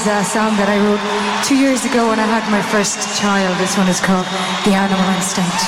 is a song that I wrote two years ago when I had my first child. This one is called The Animal Instinct.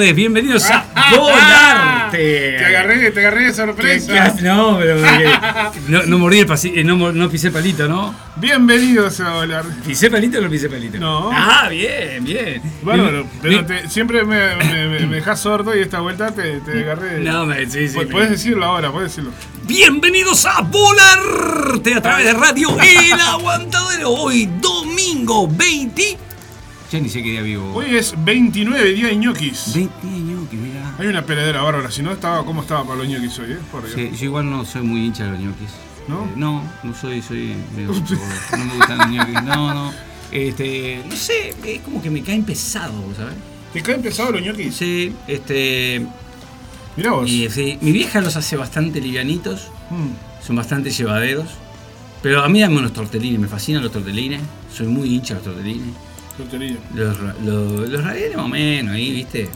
Tardes, bienvenidos a Volarte. Te agarré, te agarré de ¿Qué- sorpresa. qué? No, pero no, no mordí el pasi- eh, no, pisé palito, ¿no? Bienvenidos a volar. ¿Pisé palito o no pisé palito? No. Ah, bien, bien. Mi- pero te- siempre me, me, me- me dejas sordo y esta vuelta te, te agarré. No, me, sí, sí. Puedes decirlo ahora, puedes decirlo. Bienvenidos a Volarte a través de Radio El Aguantadero. Hoy, domingo 20. Ya ni sé qué día vivo. Hoy es 29 día de ñoquis. 20 años, que mira. Hay una peladera bárbara, si no estaba, ¿cómo estaba para los ñoquis hoy, eh? Por. Sí, yo igual no soy muy hincha de los ñoquis. ¿No? Eh, no, no soy, soy medio. No me gustan los ñoquis. No, no. Este, no sé, es como que me caen pesados, ¿sabes? ¿Te caen pesados los ñoquis? Sí, este. Mirá vos. Y, sí, mi vieja los hace bastante livianitos, Mm. son bastante llevaderos. Pero a mí dame unos tortelines, me fascinan los tortelines. Soy muy hincha de los tortelines. Los, los, los ravioles más o menos, ahí, ¿viste?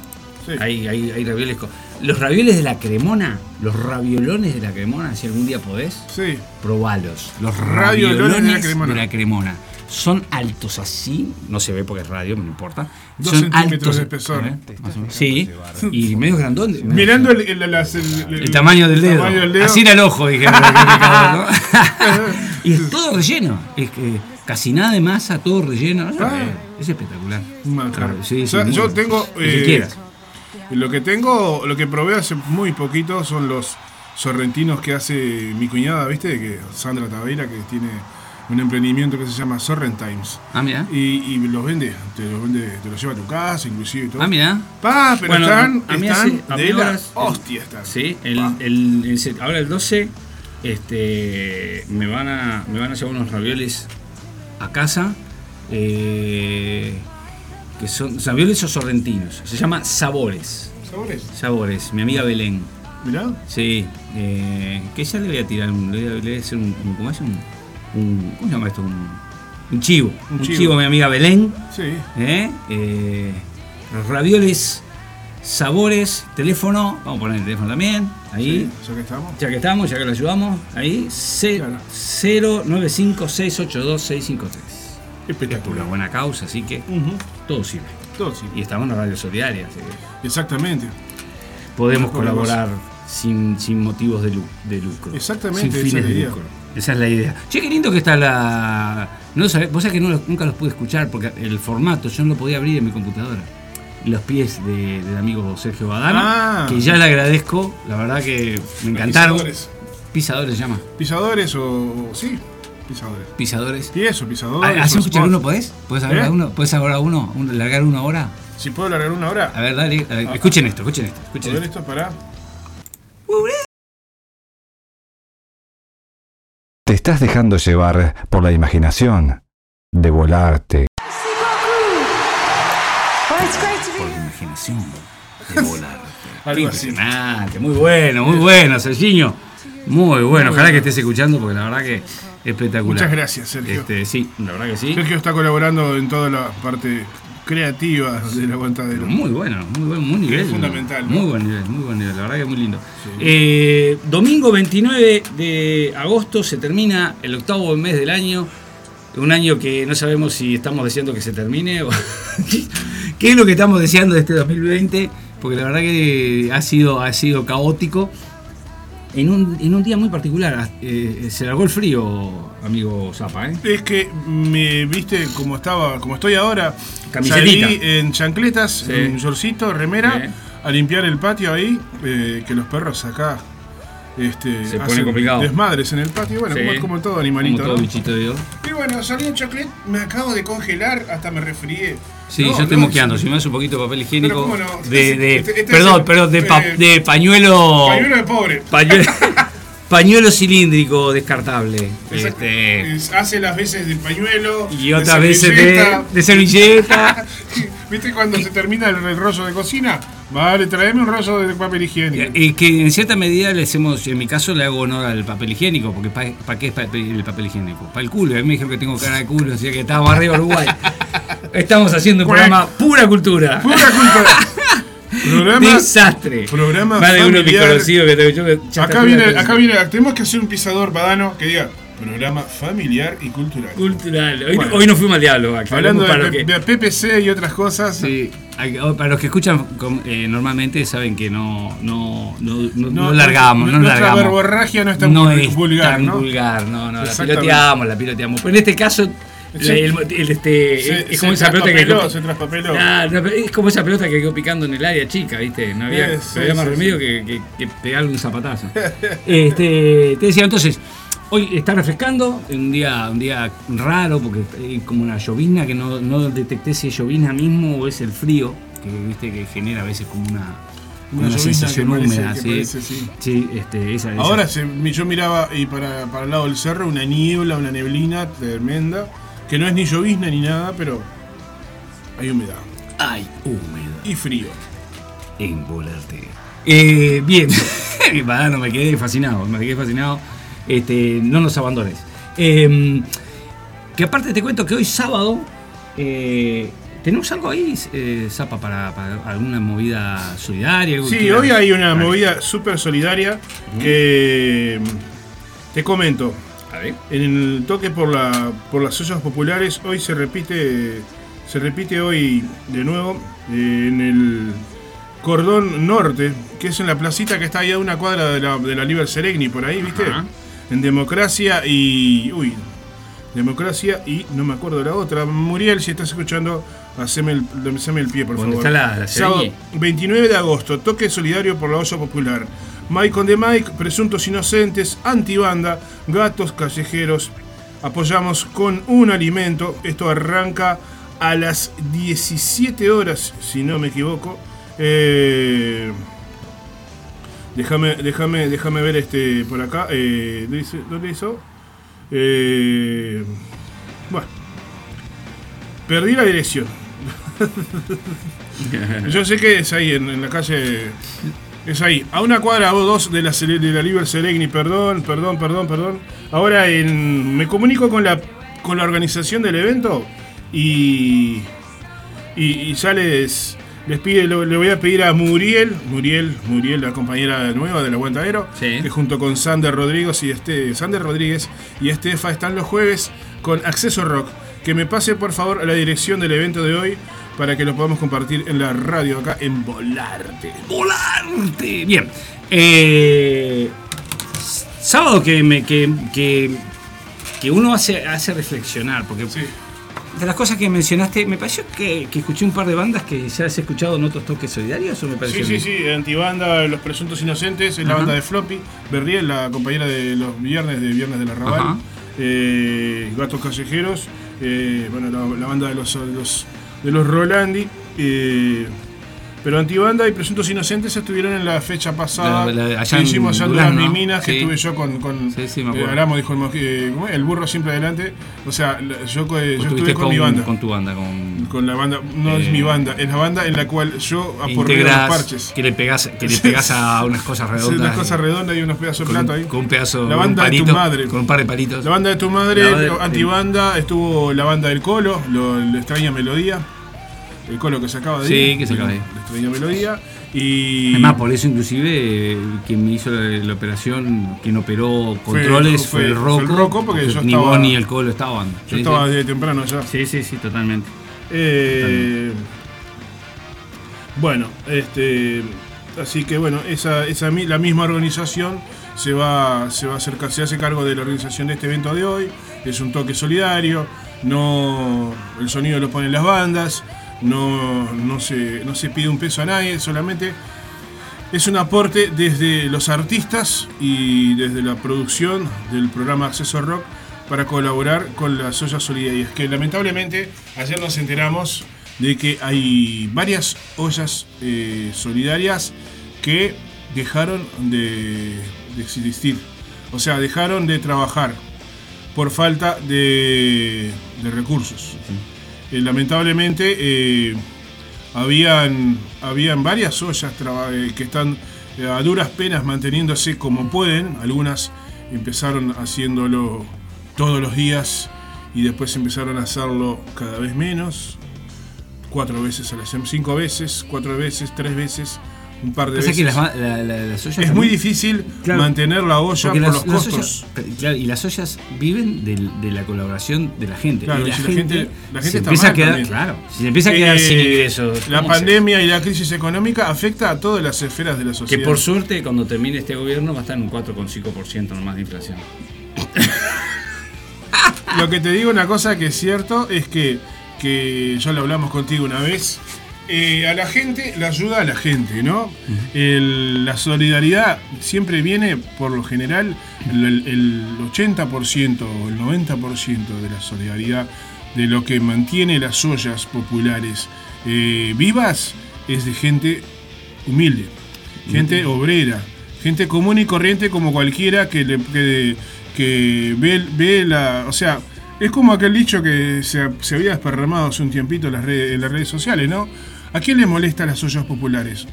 Sí. Hay, hay, hay ravioles con... Los ravioles de la cremona, los raviolones de la cremona, si algún día podés, Sí. probalos. Los Raviolones raviolones de la cremona. de la cremona. Son altos así, no se ve porque es radio, no importa. Dos Son centímetros de espesor. ¿eh? Sí, y medio grandón. Mirando el, el- las- el- el tamaño del dedo. tamaño del dedo. Así era el ojo, dije. y es todo relleno. Es que casi nada de masa, todo relleno. ¿no? Ah. Es espectacular. Manjar. Sí, O sea, sí, yo muy- tengo. eh, quieras. Lo que tengo, lo que probé hace muy poquito son los sorrentinos que hace mi cuñada, ¿viste? Que Sandra Taveira, que tiene un emprendimiento que se llama Sorrent Times. Ah, mira. Y, y los vende, te los vende, te los lleva a tu casa, inclusive y todo. Ah, mira. Pa, pero Bueno, están, a mí están hace- de ahora la hostia están. Sí, el, el- el ahora el 12 este, me, van a, me van a llevar unos ravioles a casa. eh, que son ravioles o sorrentinos. Se llama Sabores. ¿Sabores? Sabores, mi amiga Belén. Mirá. Sí, eh, que ya le voy a tirar, un, le, voy a- le voy a hacer un, un- ¿cómo es? Un, un- ¿Cómo se llama esto? Un, un chivo. Un chivo. chivo. mi amiga Belén. Sí. ¿eh? Eh, los ravioles, sabores, teléfono. Vamos a poner el teléfono también. Ahí. Sí, ya que estamos. Ya que estamos, ya que lo ayudamos. Ahí. Claro. 095682653. Una Espectacular. buena causa, así que todo sirve. Todo sí. Y estamos en la radio solidaria, así que Exactamente. podemos colaborar sin, sin motivos de, lu- de lucro. Exactamente, Sin es fines de idea. lucro. Esa es la idea. Che, qué lindo que está la. No vos sabés que no nunca los pude escuchar porque el formato yo no lo podía abrir en mi computadora. Los pies de- del amigo Sergio Badano, Ah. que ya le agradezco, la verdad que me encantaron. Pisadores. Pisadores se llama. Pisadores o. Sí, pisadores. Pisadores. Pies o pisadores. Ah, ¿Hacemos o escuchar spot. uno, podés? ¿Puedes agarrar ¿Eh? uno? ¿Puedes agarrar uno? Un- ¿Largar uno ahora? Si puedo largar una hora. A ver, dale. a ver, escuchen esto, escuchen esto. Escuchen esto. esto para. Te estás dejando llevar por la imaginación de volarte. Imaginación de volar. Algo así. Impresionante, muy bueno, muy bueno, Sergiño. Muy bueno, ojalá que estés escuchando porque la verdad que espectacular. Muchas gracias, Sergio. Este, sí, la verdad que sí. Sergio está colaborando en toda la parte creativa del aguantadero. Muy bueno, muy bueno, muy nivel. Es fundamental, ¿no? Muy buen nivel, muy buen nivel, la verdad que muy lindo. Eh, domingo 29 de agosto se termina el octavo mes del año. Un año que no sabemos si estamos deseando que se termine o qué es lo que estamos deseando de este 2020, porque la verdad que ha sido, ha sido caótico. En un, en un día muy particular, eh, se largó el frío, amigo Zapa, ¿eh? Es que me viste como estaba, como estoy ahora. Camisetita. Salí en chancletas, Sí. en shortcito, remera, Sí. a limpiar el patio ahí, eh, que los perros acá este, Se pone complicado. desmadres en el patio. Bueno, Sí. como, como todo animalito. Como todo ¿no? bichito de Dios. Y bueno, salí en chanclet, me acabo de congelar, hasta me resfrié. Sí, No, yo estoy no, moqueando. Si me das un poquito de papel higiénico. cómo no. De, de- Este- este es perdón, el- perdón, de, pa- eh, de pañuelo. Pañuelo de pobre. Pañuelo, pañuelo cilíndrico descartable. Este, Es- hace las veces de pañuelo. y otras veces de, servilleta. de servilleta. ¿Viste cuando se termina el, rollo de cocina? Vale, tráeme un rollo de papel higiénico. y que en cierta medida le hacemos, en mi caso le hago honor al papel higiénico, porque ¿para qué es el papel higiénico? Para el culo. A mí me dijeron que tengo cara de culo, así que estábamos arriba Uruguay. Estamos haciendo un programa pura cultura. Pura culpa. Programa. Desastre. programa Más de uno de conocidos que tengo yo que Acá viene, acá viene, tenemos que hacer un pisador badano que diga programa familiar y cultural. Cultural. Hoy, Bueno. hoy no fuimos al diablo. acá, Hablando de, para, que, de PPC y otras cosas. sí, hay- para los que escuchan eh, normalmente saben que no, no, no, no, no No, largamos, no, nuestra largamos. verborragia no es tan no vul- es vulgar, tan ¿no? vulgar, no, no, la piloteamos, la piloteamos. Pero en este caso, Sí. el, el- este, Se- es como esa pelota que quedó- se traspapeló. No, pero es como esa pelota que quedó picando en el área chica, ¿viste? No había, no sí, había más remedio que, que- que pegarle un zapatazo. este, te decía, entonces, hoy está refrescando, un día, un día raro, porque hay como una llovizna que no, no detecté si es llovizna mismo o es el frío, que viste que genera a veces como una, Una sensación húmeda, ¿sí? parece, sí. Sí, este, esa, esa- Ahora se- yo miraba y para, para el lado del cerro una niebla, una neblina tremenda, que no es ni llovizna ni nada, pero hay humedad Ay, húmedo. y frío. en volarte. Eh, bien, no me quedé fascinado, me quedé fascinado. Este, no nos abandones. Eh, que aparte te cuento que hoy sábado eh, tenemos algo ahí, eh, Zapa, para, para alguna movida solidaria. algo Sí, hoy hay una movida súper solidaria que te comento. En el toque por la por las ollas populares hoy se repite se repite hoy de nuevo eh, en el cordón norte, que es en la placita que está ahí a una cuadra de la, de la Liber Seregni, por ahí, ¿viste? Ajá. En democracia y. Uy. Democracia y no me acuerdo la otra. Muriel, si estás escuchando, haceme el, haceme el pie, por ¿Dónde favor. está la- la Sábado Seregni? 29 de agosto, toque solidario por la olla popular. Mike on the Mike, presuntos inocentes, antibanda, gatos callejeros, apoyamos con un alimento. Esto arranca a las 17 horas, si no me equivoco. Eh, déjame, déjame, déjame ver este por acá. Eh, ¿dónde hizo-. Eh, bueno. Perdí la dirección. Yo sé que es ahí, en, en la calle. Es ahí, a una cuadra o dos de la, de la Liber Seregni, perdón, perdón, perdón, perdón. Ahora en- me comunico con la, con la organización del evento y, y, y ya les, les pide, lo- le voy a pedir a Muriel, Muriel, Muriel, la compañera nueva del Aguantadero, Sí. que junto con Sander Rodríguez y este, Sander Rodríguez y Estefa están los jueves con Acceso Rock. Que me pase por favor la dirección del evento de hoy para que lo podamos compartir en la radio acá en Volarte. volarte. Bien. Eh, sábado que, me, que, que, que uno hace, hace reflexionar, porque Sí. de las cosas que mencionaste, me pareció que, que escuché un par de bandas que ya has escuchado en otros toques solidarios, o me pareció Sí, sí, sí, Antibanda, Los Presuntos Inocentes, es la Ajá. banda de Floppy, Berriel, la compañera de los viernes de Viernes de la Raval, eh, Gatos Callejeros, eh, bueno, la, la banda de los, los- de los Rolandi, eh, pero Antibanda y Presuntos Inocentes estuvieron en la fecha pasada, La- la- allá que hicimos allá y Minas, que sí. estuve yo con, con Sí, sí, me eh. Aramo, dijo el, eh, el burro siempre adelante, o sea, yo, co- yo estuve con, mi banda. Con tu banda, con. con la banda, no es Eh, mi banda, es la banda en la cual yo aporreo los parches. que le pegas, que le pegas a unas cosas Sí, redondas. unas cosas redondas y unos pedazos de plata ahí. con un pedazo La banda de tu madre. Con un par de palitos. La banda de tu madre, de- antibanda, estuvo la banda del Colo, lo, la extraña melodía. El Colo que se acaba de Sí, ir. que se acaba de ir. Melodía. Y. Es más, por eso inclusive eh, quien me hizo la, la operación, quien operó Fue- controles fue, fue- el fue Rocco. el Rocco, porque yo ni estaba- vos ni el Colo estaban. yo Sí, estaba desde temprano ya. Sí, sí, sí, totalmente. Eh, bueno, este, así que bueno, esa, esa la misma organización se va, se va a hacer, se hace cargo de la organización de este evento de hoy. Es un toque solidario, no, el sonido lo ponen las bandas, no, no, se, no se pide un peso a nadie, solamente es un aporte desde los artistas y desde la producción del programa Acceso Rock para colaborar con las ollas solidarias. Que lamentablemente ayer nos enteramos de que hay varias ollas eh, solidarias que dejaron de, existir. O sea, dejaron de trabajar por falta de recursos. Eh, lamentablemente eh, habían, habían varias ollas eh, que están eh, a duras penas manteniéndose como pueden. Algunas empezaron haciéndolo todos los días y después empezaron a hacerlo cada vez menos. Cuatro veces cinco veces, cuatro veces, tres veces, un par de Pasa veces. que las, ma- la- la- las ollas es también- muy difícil Claro. mantener la olla por las- los costos. ollas- claro, y las ollas viven de, la colaboración de la gente. Claro, y la si la gente, la gente se está empieza a mal quedar, también. claro, si se empieza a quedar sin Eh, ingresos. La pandemia y la crisis económica afecta a todas las esferas de la Que sociedad. por suerte cuando termine este gobierno va a estar en un 4,5% nomás de inflación. Lo que te digo, una cosa que es cierto, es que, que ya lo hablamos contigo una vez. Eh, a la gente, la ayuda a la gente, ¿no? El- la solidaridad siempre viene, por lo general, el, el 80% o el 90% de la solidaridad de lo que mantiene las ollas populares eh, vivas es de gente humilde, gente obrera, gente común y corriente como cualquiera que, le, que, que ve, ve la... O sea, es como aquel dicho que se, se había desparramado hace un tiempito en las, redes, en las redes sociales, ¿no? ¿A quién le molesta las ollas populares?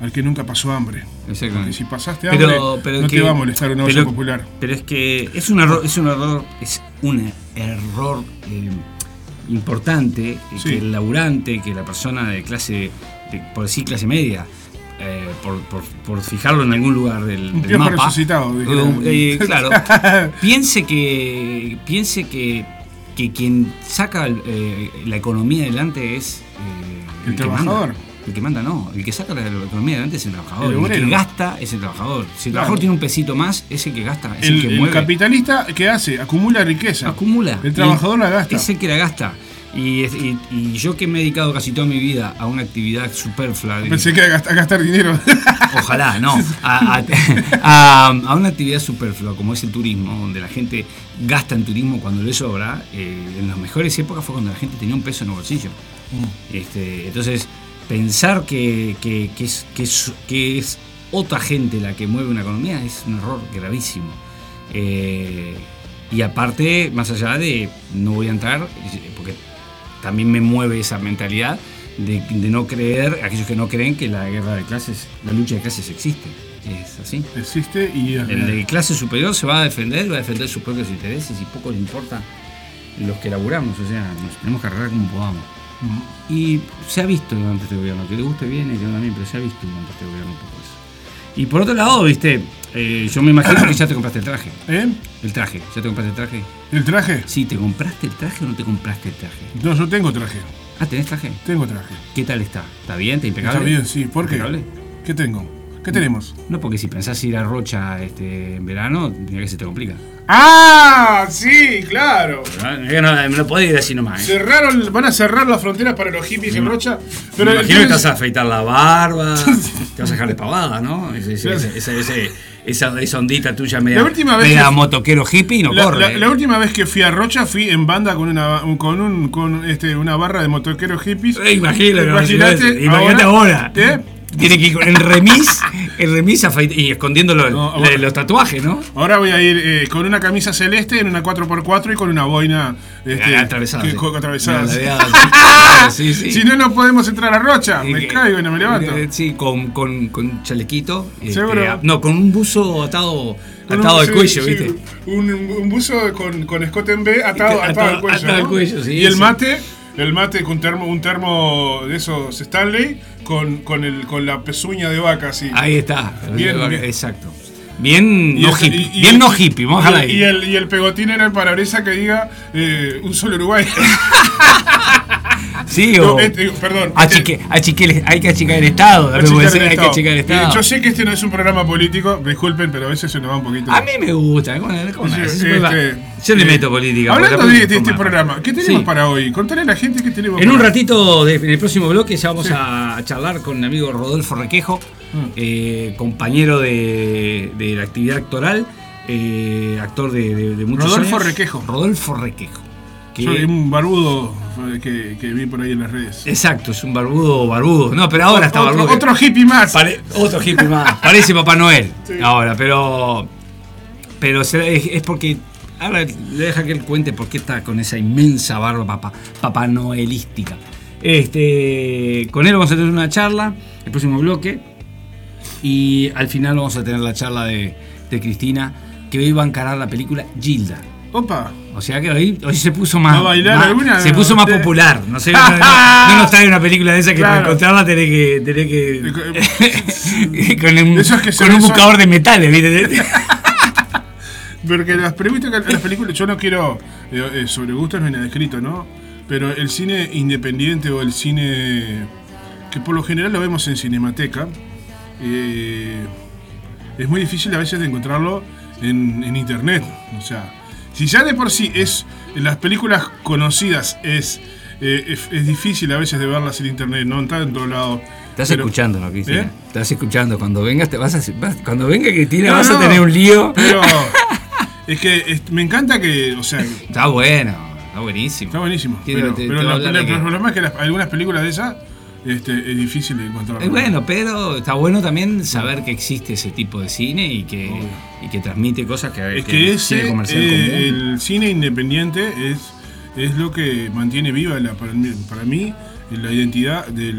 Al que nunca pasó hambre. Porque Exactamente. si pasaste hambre, Pero, pero no que- te va a molestar una olla pero- popular. Pero es que es un error, es un error, es un error eh, importante eh, Sí. que el laburante, que la persona de clase, de- por decir clase media, eh, por, por- por fijarlo en algún lugar del, Un del mapa, uh, eh, claro, piense que piense que, que quien saca eh, la economía adelante es El que manda. trabajador. El que manda no, el que saca la, economía adelante es el trabajador. El El, que gasta es el trabajador. Si el Claro. trabajador tiene un pesito más, es el que gasta, es el, El, que el mueve. capitalista, ¿qué hace? Acumula riqueza. acumula. El trabajador la gasta. Es el que la gasta. Y, es- y- y yo que me he dedicado casi toda mi vida a una actividad superflua, Pensé que a gastar, a gastar dinero. ojalá, no, a, a- a- a una actividad superflua como es el turismo, donde la gente gasta en turismo cuando le sobra, eh, en las mejores épocas fue cuando la gente tenía un peso en el bolsillo. Este, entonces, pensar que, que- que es, que, es, que es otra gente la que mueve una economía es un error gravísimo. Eh, y aparte, más allá de, no voy a entrar, porque también me mueve esa mentalidad de, de no creer, aquellos que no creen que la guerra de clases, la lucha de clases existe. Es así. Existe y es El de clase superior se va a defender, va a defender sus propios intereses y poco le importa los que laburamos, o sea, nos tenemos que arreglar como podamos. Y se ha visto durante este gobierno, que le guste bien y que no también, pero se ha visto durante este gobierno un poco eso. Y por otro lado, viste, eh, yo me imagino que ya te compraste el traje. ¿Eh? El traje, ¿ya te compraste el traje? ¿El traje? Sí, ¿te compraste el traje o no te compraste el traje? No, yo tengo traje. Ah, ¿tenés traje? Tengo traje. ¿Qué tal está? ¿Está bien? ¿Está impecable? Está bien, sí. ¿Por qué? ¿Impecable? ¿Qué tengo? ¿Qué tenemos? No, porque si pensás ir a Rocha este, en verano, mira que se te complica. ¡Ah! Sí, claro. Ah, que no, me lo podés ir así nomás. ¿eh? Cerraron, van a cerrar las fronteras para los hippies en Rocha. Pero me imagino que te vas a afeitar la barba, te vas a dejar de pavada, ¿no? Ese- ese- ese- ese- ese- esa, esa ondita tuya media, La última vez media que- motoquero hippie no la, corre. la- ¿eh? la última vez que fui a Rocha fui en banda con una con un con este una barra de motoqueros hippies. Eh, imagínate, Imagínate imagínate ahora. ¿Eh? Tiene que ir en remis, en remis y escondiendo los, No, los- ahora- los tatuajes, ¿no? Ahora voy a ir eh, con una camisa celeste en una 4x4 y con una boina este, Ah, atravesada, que- sí. atravesada, sí, sí. Si no, no podemos entrar a Rocha. Me caigo y no me levanto. eh, Sí, con, con, con chalequito. este, Seguro. no, con un buzo atado, atado al cuello, sí, ¿viste? Un, un buzo con, con escote en B atado, Atado- atado al cuello. atado al cuello, sí, y el mate, el mate con termo, un termo de esos Stanley con, con, el, con la pezuña de vaca así. Ahí está. Bien, bien. Exacto. Bien Y no el- hippie. y- bien no hippie, vamos a ahí. y el, y el pegotín era el parabrisa que diga eh, un solo Uruguay. Sí, No, o. este, perdón. achique- este- achique hay que achicar el Estado. también puede achicar ser, el hay que achicar el Eh, Estado. Yo sé que este no es un programa político, disculpen, pero a veces se nos va un poquito. A mí me gusta. este, Yo le eh, meto política. Hablando de, este programa, ¿qué tenemos Sí. para hoy? Contale a la gente qué tenemos En un ratito, de- en el próximo bloque, ya vamos Sí. a charlar con mi amigo Rodolfo Requejo, Mm. eh, compañero de, de la actividad actoral, eh, actor de, muchos Rodolfo años. Requejo. Rodolfo Requejo. Que- Soy un barbudo eh, que, que vi por ahí en las redes. Exacto, es un barbudo barbudo. No, pero ahora está otro, barbudo. otro hippie más. Pare- otro hippie más. Parece Papá Noel. Sí. Ahora, pero. Pero es porque. Ahora le deja que él cuente por qué está con esa inmensa barba papá, papá noelística. Este, con él vamos a tener una charla, el próximo bloque. Y al final vamos a tener la charla de, de Cristina, que hoy va a encarar la película Gilda. Opa. O sea que hoy, hoy se puso más. ¿Va a bailar más- alguna? Se puso más popular. No sé, no, no- no nos trae una película de esa que para Claro. encontrarla tenés que. Tenés que con un, Esos que con un buscador de metales, ¿viste? Porque las, preguntas que- las películas, yo no quiero eh, eh, sobre gustos no hay nada escrito, ¿no? Pero el cine independiente o el cine que por lo general lo vemos en Cinemateca, eh, es muy difícil a veces de encontrarlo en, en internet. O sea, si ya de por sí es en las películas conocidas es, eh, es, es difícil a veces de verlas en internet, no en todos lados. Estás Pero- escuchando, ¿no, Cristina? ¿Eh? Estás escuchando. Cuando vengas, te vas a. vas- cuando venga Cristina, No, vas no, a tener un lío. Pero es que es- me encanta que, o sea, Está bueno, está buenísimo. Está buenísimo. Pero, te- pero te la- la- que- el problema es que las- algunas películas de esas este, es difícil de encontrar. Es bueno, pero está bueno también saber que existe ese tipo de cine y que, y que transmite cosas que, Es que cine ese, comercial eh, común. el cine independiente es, es lo que mantiene viva la- para, mí, para mí la identidad del,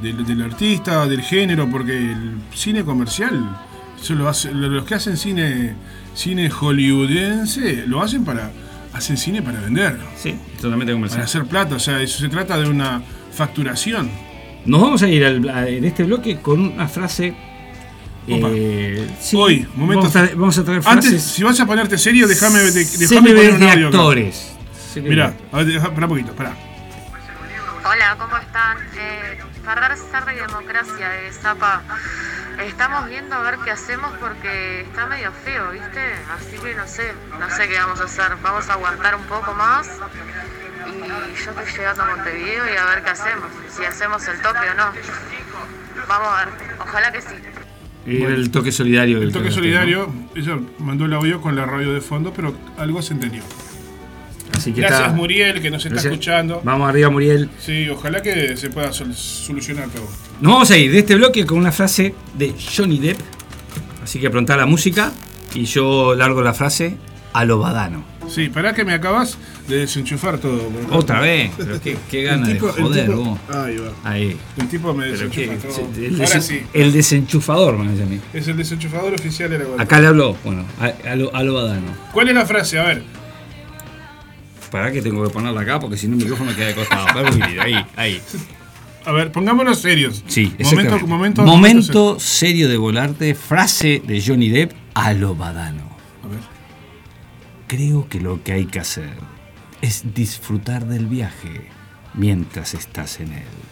del, del- del artista, del género, porque el cine comercial, eso lo hace- lo- los que hacen cine, cine hollywoodense, lo hacen para hacen cine para vender, Sí, totalmente comercial. para hacer plata, o sea, eso se trata de una facturación. Nos vamos a ir al- a- en este bloque con una frase. Eh, sí, Hoy, momento- Vamos a, traer- vamos a traer frases. Antes, si vas a ponerte serio, déjame de- déjame poner un de audio acá. actores. Mirá, a ver, deja- espera un poquito, espera. Hola, ¿cómo están? Eh, Ferrer Sarda y Democracia de Zapa. Estamos viendo a ver qué hacemos porque está medio feo, ¿viste? Así que no sé, no sé qué vamos a hacer. Vamos a aguantar un poco más yo estoy llegando a Montevideo y a ver qué hacemos, si hacemos el toque o no. Vamos a ver, ojalá que sí. Era el toque solidario. del El toque solidario, ella mandó el audio con la radio de fondo, pero algo se entendió. Así que Gracias está- Muriel que nos está Gracias. escuchando. Vamos arriba, Muriel. Sí, ojalá que se pueda sol- solucionar todo. Nos vamos a ir de este bloque con una frase de Johnny Depp. Así que pronta la música y yo largo la frase a lo badano. Sí, pará que me acabas de desenchufar todo. Otra vez. Pero qué, qué gana de joder, tipo- vos. Ahí va. Ahí. El tipo me qué- desenchufa todo. el, Ahora desen- sí, el desenchufador, me dice a mí. es el desenchufador oficial de la Guardia. Acá le habló, bueno, a, a lo, a lo badano. ¿Cuál es la frase? A ver. Pará que tengo que ponerla acá porque si no el micrófono me queda de costado. Ahí, ahí. A ver, pongámonos serios. Sí, momento, Momento serio de volarte, frase de Johnny Depp a lo badano. Creo que lo que hay que hacer es disfrutar del viaje mientras estás en él.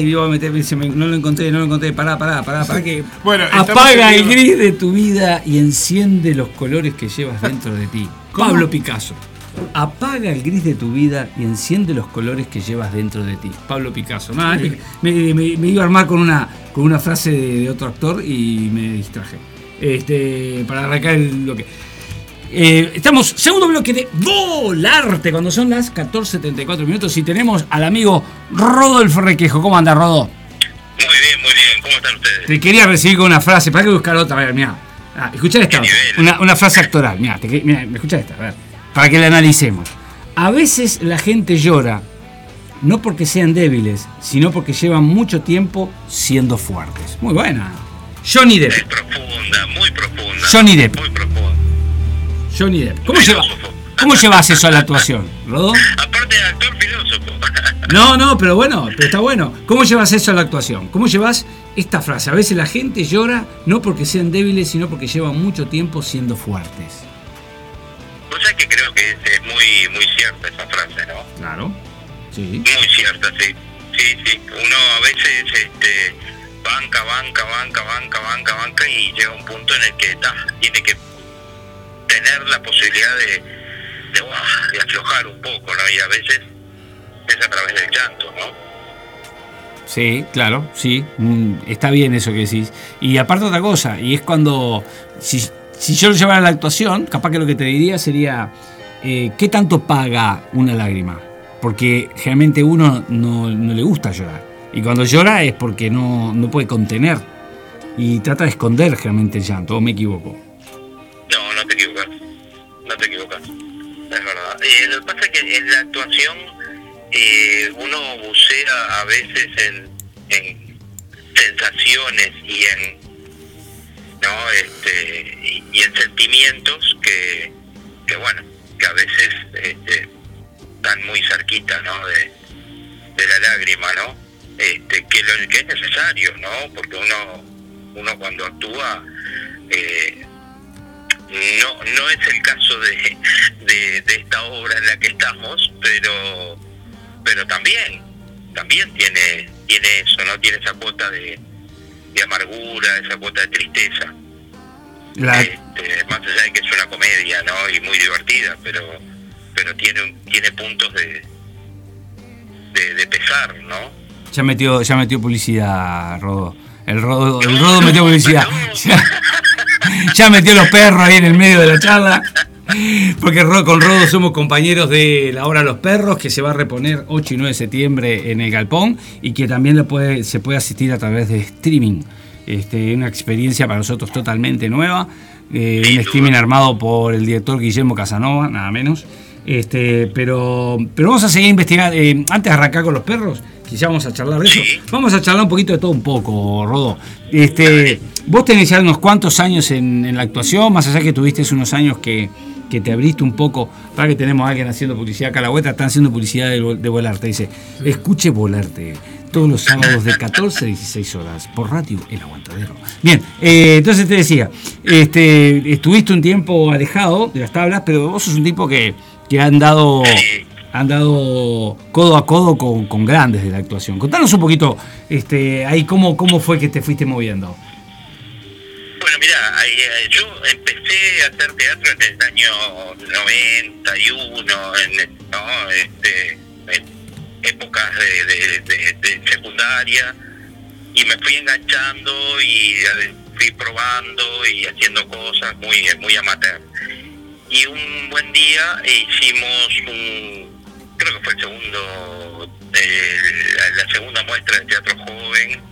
Ay, iba a meter, se me- no lo encontré, no lo encontré. Pará, pará, pará, pará que. Bueno, apaga el gris de tu vida y enciende los colores que llevas dentro de ti. ¿Cómo? Pablo Picasso. Apaga el gris de tu vida y enciende los colores que llevas dentro de ti. Pablo Picasso. Me, me- me iba a armar con una, con una frase de, de otro actor y me distraje. Este, para arrancar el bloque. Eh, estamos, segundo bloque de Volarte, cuando son las 14.34 minutos y tenemos al amigo Rodolfo Requejo. ¿Cómo anda, Rodo? Muy bien, muy bien. ¿Cómo están ustedes? Te quería recibir con una frase, para que buscar otra, a ver, mira. Ah, escuchá esta, una, una frase actoral, mira, mira, escuchá esta, a ver, para que la analicemos. A veces la gente llora, no porque sean débiles, sino porque llevan mucho tiempo siendo fuertes. Muy buena. Johnny Depp, Es profunda, muy profunda. Johnny Depp. Muy profunda. Johnny Depp. ¿Cómo, lleva, ¿Cómo llevas eso a la actuación, Rodo? Aparte de actor filósofo. No, no, pero bueno, pero está bueno. ¿Cómo llevas eso a la actuación? ¿Cómo llevas esta frase? A veces la gente llora no porque sean débiles, sino porque llevan mucho tiempo siendo fuertes. Vos sabés que creo que es, es muy, muy cierta esa frase, ¿no? Claro. Sí. Muy cierta, sí. Sí, sí. Uno a veces este, banca, banca, banca, banca, banca, banca y llega un punto en el que ta, tiene que tener la posibilidad de, aflojar un poco, ¿no? Y a veces es a través del llanto, ¿no? Sí, claro, sí. Mm, está bien eso que decís. Y aparte otra cosa, y es cuando, si, yo lo llevara a la actuación, capaz que lo que te diría sería, eh, ¿qué tanto paga una lágrima? Porque generalmente uno no, le gusta llorar. Y cuando llora es porque no, no puede contener. Y trata de esconder generalmente el llanto, o me equivoco. No te equivocas. Es verdad. Eh, lo que pasa es que en la actuación eh, uno bucea a veces en, en sensaciones y en no este y, en sentimientos que, que bueno que a veces este, están muy cerquita no de, de la lágrima no este que lo que es necesario no porque uno uno cuando actúa eh, no no es el caso de, de, de esta obra en la que estamos pero pero también también tiene tiene eso no tiene esa cuota de, de amargura esa cuota de tristeza. La- este, más allá de que es una comedia no y muy divertida pero pero tiene tiene puntos de de, de pesar no ya metió, ya metió publicidad, Rodo. El Rodo, el Rodo metió publicidad. ya metió los perros ahí en el medio de la charla. Porque con Rodo somos compañeros de la obra Los Perros, que se va a reponer 8 y 9 de septiembre en el Galpón y que también se puede asistir a través de streaming. Este, una experiencia para nosotros totalmente nueva. eh, un streaming armado por el director Guillermo Casanova, nada menos. Este, pero, pero vamos a seguir investigando. eh, antes de arrancar con los perros, quizá vamos a charlar de eso. Sí. Vamos a charlar un poquito de todo un poco, Rodo. Este, vos tenés ya unos cuantos años en, en la actuación, más allá que tuviste unos años que, que te abriste un poco. Para que tenemos a alguien haciendo publicidad acá a la vuelta, están haciendo publicidad de, de Volarte. Dice, escuche Volarte. Todos los sábados de 14 a 16 horas por radio El Aguantadero. Bien, eh, entonces te decía, este, estuviste un tiempo alejado de las tablas, pero vos sos un tipo que, que ha andado. Han dado codo a codo con, con grandes de la actuación. Contanos un poquito este, ahí cómo, cómo fue que te fuiste moviendo. Bueno, mira, eh, yo empecé a hacer teatro en el año 91, en, ¿no? este, en épocas de, secundaria, y me fui enganchando y fui probando y haciendo cosas muy, muy amateur. Y un buen día hicimos un, creo que fue el segundo, eh, la, la segunda muestra de teatro joven,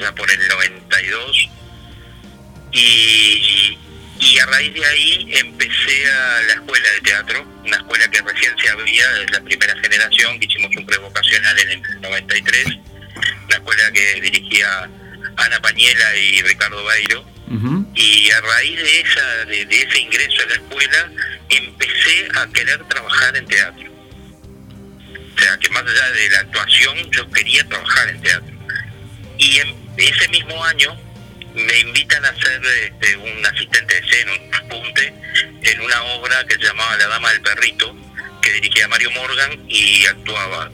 ya por el 92 y, y a raíz de ahí empecé a la escuela de teatro, una escuela que recién se abría, es la primera generación, que hicimos un prevocacional en el 93, una escuela que dirigía Ana Pañela y Ricardo Bairo, y a raíz de, esa, de, de ese ingreso a la escuela empecé a querer trabajar en teatro. O sea, que más allá de la actuación, yo quería trabajar en teatro. Y en ese mismo año me invitan a ser este, un asistente de escena, un apunte, en una obra que se llamaba La Dama del Perrito, que dirigía Mario Morgan y actuaba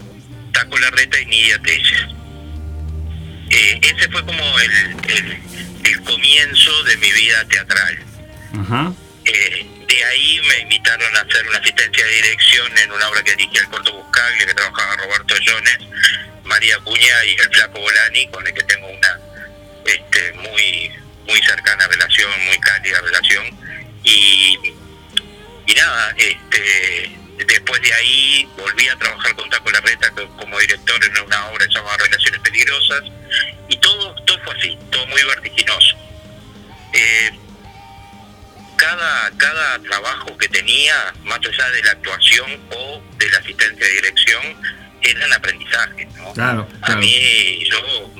Taco Larreta y Nidia Telles. ese fue como el, el, el comienzo de mi vida teatral. Ajá. Eh, de ahí me invitaron a hacer una asistencia de dirección en una obra que dirigía el Corto Buscaglia, que trabajaba Roberto Jones, María Cuña y el Flaco Bolani, con el que tengo una este, muy muy cercana relación, muy cálida relación. Y, y nada, este, después de ahí volví a trabajar con Taco Larreta co- como director en una obra llamada Relaciones Peligrosas. Y todo, todo fue así, todo muy vertiginoso. Eh, cada, cada trabajo que tenía, más allá de la actuación o de la asistencia de dirección, eran aprendizaje, ¿no? Claro, A claro. mí, yo,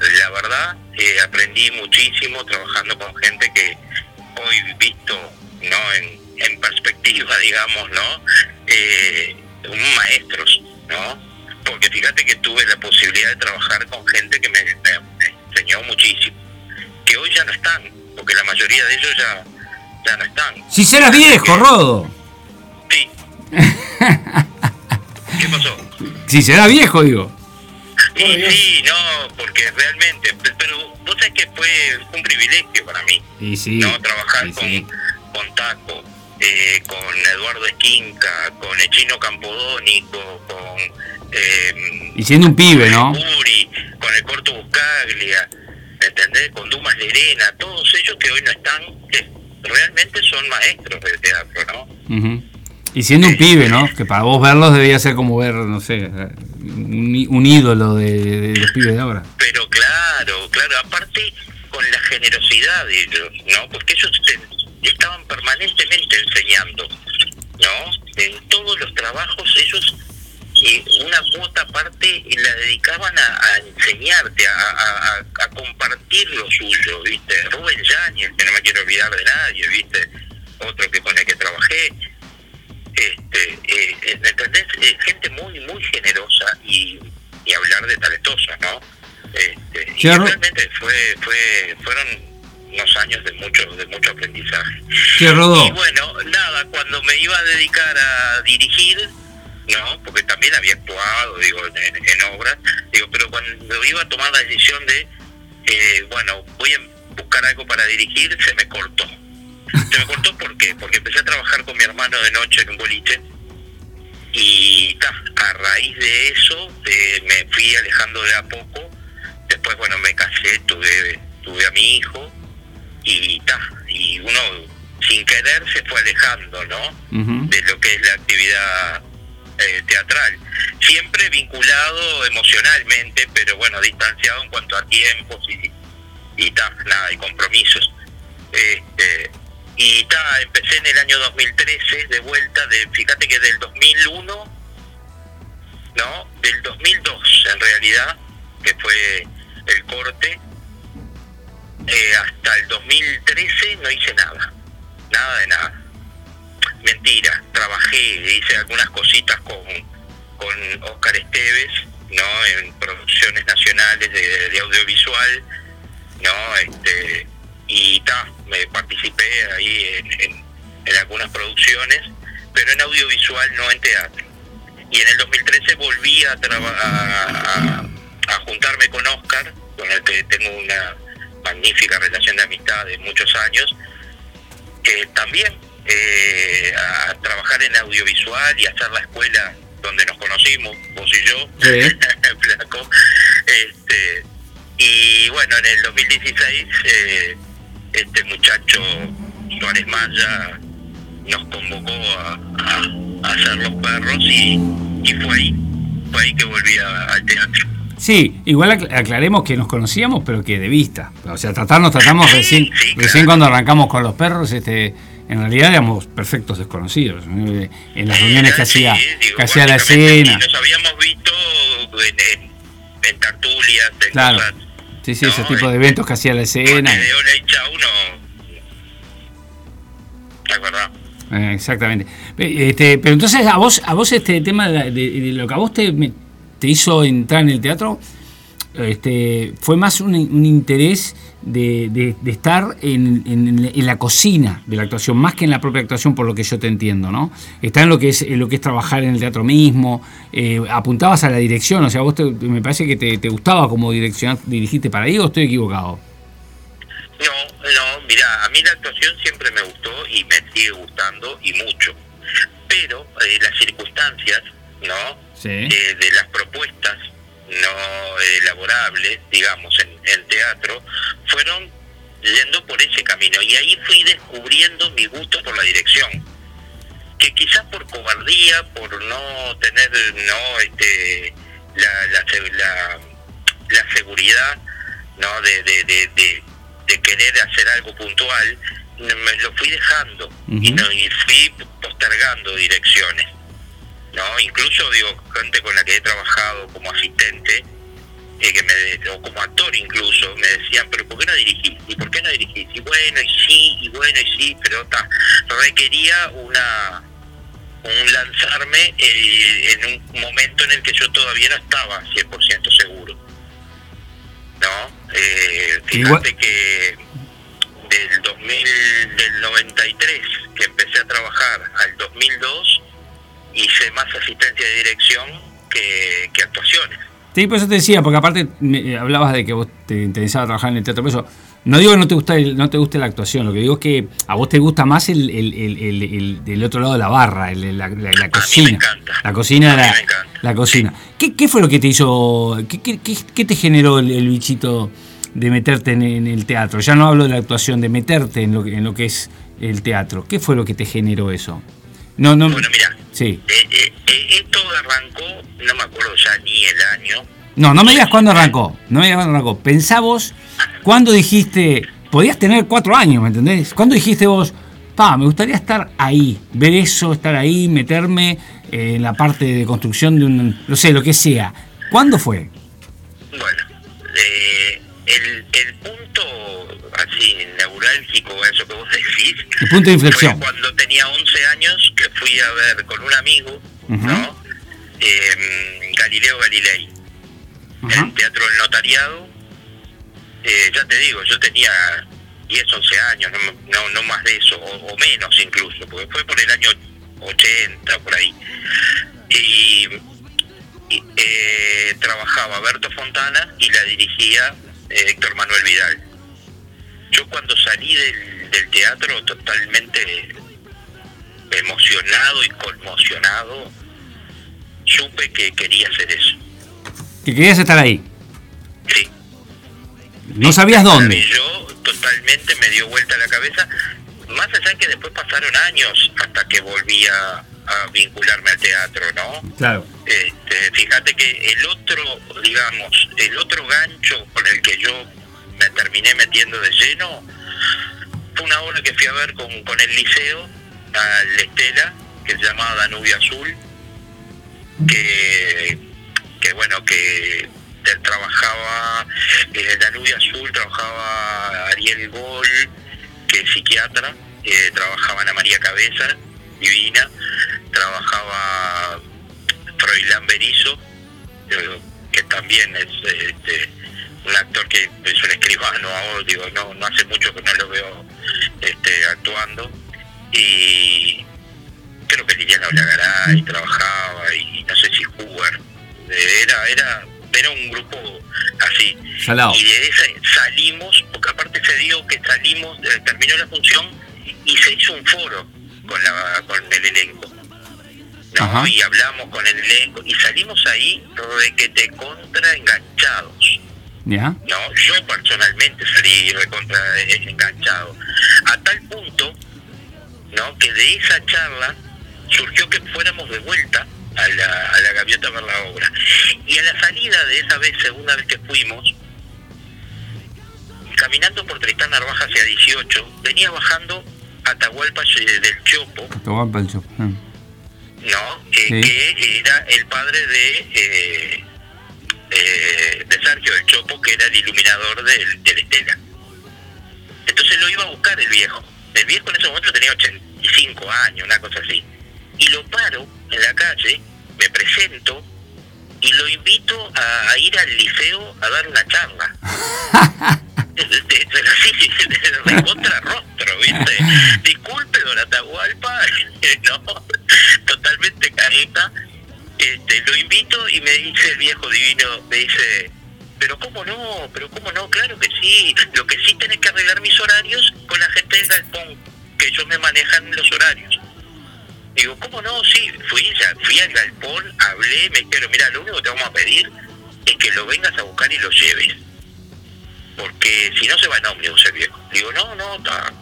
la verdad, eh, aprendí muchísimo trabajando con gente que hoy visto, ¿no? En, en perspectiva, digamos, ¿no? Eh, maestros, ¿no? Porque fíjate que tuve la posibilidad de trabajar con gente que me enseñó muchísimo, que hoy ya no están, porque la mayoría de ellos ya, ya no están. Si serás viejo, Rodo. Sí. ¿Qué pasó? Si serás viejo, digo. Y sí, no, porque realmente, pe- pero vos sabés que fue, un privilegio para mí, Y sí. ¿no? Trabajar sí, con, sí. con Taco, eh, con Eduardo Esquinca, con el Chino Campodónico, con... Eh, Y siendo un pibe, ¿no? Uri, con el Corto Buscaglia, ¿entendés? Con Dumas Lerena, todos ellos que hoy no están, que realmente son maestros del teatro, ¿no? Ujú. Y siendo un pibe, ¿no? Que para vos verlos debía ser como ver, no sé, un, un ídolo de, de los pibes de ahora. Pero claro, claro, aparte con la generosidad de ellos, ¿no? Porque ellos te- estaban permanentemente enseñando, ¿no? En todos los trabajos ellos eh, una cuota aparte la dedicaban a, a enseñarte, a, a- a- a compartir lo suyo, ¿viste? Rubén Yáñez, que no me quiero olvidar de nadie, ¿viste? Otro que con el que trabajé. Este, eh, eh, ¿me ¿entendés? Eh, gente muy, muy generosa y, y hablar de talentosa, ¿no? Este, y realmente fue, fue, fueron unos años de mucho, de mucho aprendizaje. Y bueno, nada, cuando me iba a dedicar a dirigir, ¿no? Porque también había actuado, digo, en, en obras, digo, pero cuando iba a tomar la decisión de, eh, bueno, voy a buscar algo para dirigir, se me cortó. Se me cortó, ¿por qué? Porque empecé a trabajar con mi hermano de noche en un boliche y ta, a raíz de eso eh, me fui alejando de a poco. Después, bueno, me casé, tuve, tuve a mi hijo y ta, y uno sin querer se fue alejando, ¿no? De lo que es la actividad eh, teatral. Siempre vinculado emocionalmente, pero bueno, distanciado en cuanto a tiempos y, y ta, nada, y compromisos. Este, y ta, empecé en el año 2013 de vuelta, de fíjate que del 2001, ¿no? Del 2002 en realidad, que fue el corte, eh, hasta el 2013 no hice nada, nada de nada mentira, trabajé, hice algunas cositas con, con Oscar Esteves, ¿no? En producciones nacionales de, audiovisual, ¿no? Este, y ta, me participé ahí en, en- algunas producciones, pero en audiovisual, no en teatro. Y en el 2013 volví a, a- a juntarme con Oscar, con el que tengo una magnífica relación de amistad de muchos años, que también eh, a trabajar en audiovisual y hacer la escuela donde nos conocimos, vos y yo, Sí. Flaco. Este, y bueno, en el 2016 eh, este muchacho Suárez Maya nos convocó a, a- a hacer los perros y, y fue ahí, fue ahí que volví a- al teatro. Sí, igual acla- aclaremos que nos conocíamos, pero que de vista. O sea, tratarnos, tratamos recién, sí, recién cuando arrancamos con los perros, este, en realidad éramos perfectos desconocidos. ¿no? En las reuniones que Sí, hacía, digo, que hacía la escena. Nos habíamos visto en, en, en tertulias, en Claro. cosas. Sí, sí, no, ese tipo de eh, eventos que hacía la escena. De Hola y Chau no. ¿Te acordás? Eh, exactamente. Este, pero entonces a vos, a vos este tema de, de- de lo que a vos te, te hizo entrar en el teatro, este, fue más un, un interés de, de- de estar en, en- en la cocina de la actuación, más que en la propia actuación, por lo que yo te entiendo, ¿no? Está en lo que es, en lo que es trabajar en el teatro mismo, eh, apuntabas a la dirección, o sea, vos te- me parece que te, te gustaba como direccionar, dirigiste para ahí o estoy equivocado. No, no, mira, a mí la actuación siempre me gustó y me sigue gustando y mucho. Pero eh, las circunstancias, ¿no? Sí. Eh, de las propuestas no elaborables, digamos, en el teatro, fueron yendo por ese camino. Y ahí fui descubriendo mi gusto por la dirección. Que quizás por cobardía, por no tener no este la, la, la, la seguridad no de, de, de, querer hacer algo puntual, me lo fui dejando y, no, y fui postergando direcciones. No incluso digo gente con la que he trabajado como asistente eh, que me o como actor incluso me decían pero por qué no dirigís y por qué no dirigís y bueno y sí y bueno y sí pero ta, requería una un lanzarme eh, en un momento en el que yo todavía no estaba 100% seguro no eh, fíjate que del 2000 del 93 que empecé a trabajar al 2002 hice más asistencia de dirección que, que actuaciones Sí, por eso te decía, porque aparte me- eh, hablabas de que vos te interesaba trabajar en el teatro, por eso no digo que no te gusta el- no te guste la actuación, lo que digo es que a vos te gusta más el, el, el, el- otro lado de la barra, el- la, la- la cocina. encanta. La cocina, A mí la, me encanta. la cocina. ¿Qué, qué fue lo que te hizo, qué, qué- qué- te generó el, bichito de meterte en, en el teatro? Ya no hablo de la actuación, de meterte en lo, que- en lo que es el teatro. ¿Qué fue lo que te generó eso? No, no. Bueno, mira. Sí. Eh, eh, eh, esto arrancó, no me acuerdo ya ni el año, No, no me digas cuándo arrancó. No me digas cuándo arrancó. Pensá vos, cuando dijiste, podías tener cuatro años, ¿me entendés? ¿Cuándo dijiste vos, pa, me gustaría estar ahí, ver eso, estar ahí, meterme en la parte de construcción de un, no sé, lo que sea? ¿Cuándo fue? Bueno, eh, el, el punto neurálgico, eso que vos decís, El punto de inflexión. fue cuando tenía 11 años que fui a ver con un amigo. Eh, Galileo Galilei, Ajá. el Teatro del Notariado. Eh, ya te digo, yo tenía 10, 11 años, no, no, no más de eso, o, o menos incluso, porque fue por el año 80, por ahí. Y, y, eh, trabajaba Berto Fontana y la dirigía eh, Héctor Manuel Vidal. Yo cuando salí del, del teatro totalmente emocionado y conmocionado, supe que quería hacer eso. Que querías estar ahí. Sí. No sabías dónde. Yo totalmente me dio vuelta la cabeza, más allá que después pasaron años hasta que volví a, a vincularme al teatro, ¿no? Claro. Este, fíjate que el otro, digamos, el otro gancho con el que yo me terminé metiendo de lleno. Fue una obra que fui a ver con, con el liceo, al Estela, que se llamaba Danubio Azul, que, que bueno, que trabajaba el Danubio Azul, trabajaba Ariel Gol, que es psiquiatra, eh, trabajaba Ana María Cabeza, divina, trabajaba Froilán Berizo, eh, que también es este, un actor que es un ahora, digo, no, no hace mucho que no lo veo este, actuando. Y creo que Liliana Olagaray trabajaba y no sé si Hoover. Era, era, era un grupo así. Salado. Y de esa salimos, porque aparte se dio que salimos, eh, terminó la función y se hizo un foro con, la, con el elenco. Y hablamos con el elenco y salimos ahí requete contra enganchados. ¿Ya? No, yo personalmente salí recontra enganchado. A tal punto, ¿no? Que de esa charla surgió que fuéramos de vuelta a la, a la gaviota a ver la obra. Y a la salida de esa vez, segunda vez que fuimos, caminando por Tristán Narvaja hacia 18, venía bajando Atahualpa eh, del Chopo, Te voy a dar el chopo. Ah. ¿no? Eh, Sí. Que era el padre de, eh, eh, de Sergio del Chopo, que era el iluminador del, del Estela. Entonces lo iba a buscar el viejo. El viejo en ese momento tenía 85 años, una cosa así. Y lo paro en la calle, me presento y lo invito a, a ir al liceo a dar una charla. De- de- de- de recontra rostro, ¿viste? Disculpe, don Atahualpa, no, totalmente careta. Este, lo invito y me dice el viejo divino, me dice, pero cómo no, pero cómo no, claro que sí, lo que sí tenés que arreglar mis horarios con la gente del galpón, que ellos me manejan los horarios. Digo, ¿cómo no? Sí, fui, ya, fui al galpón, hablé, me dijeron, mira, lo único que te vamos a pedir es que lo vengas a buscar y lo lleves. Porque si no se va en ómnibus el viejo. Digo, no, no, ta-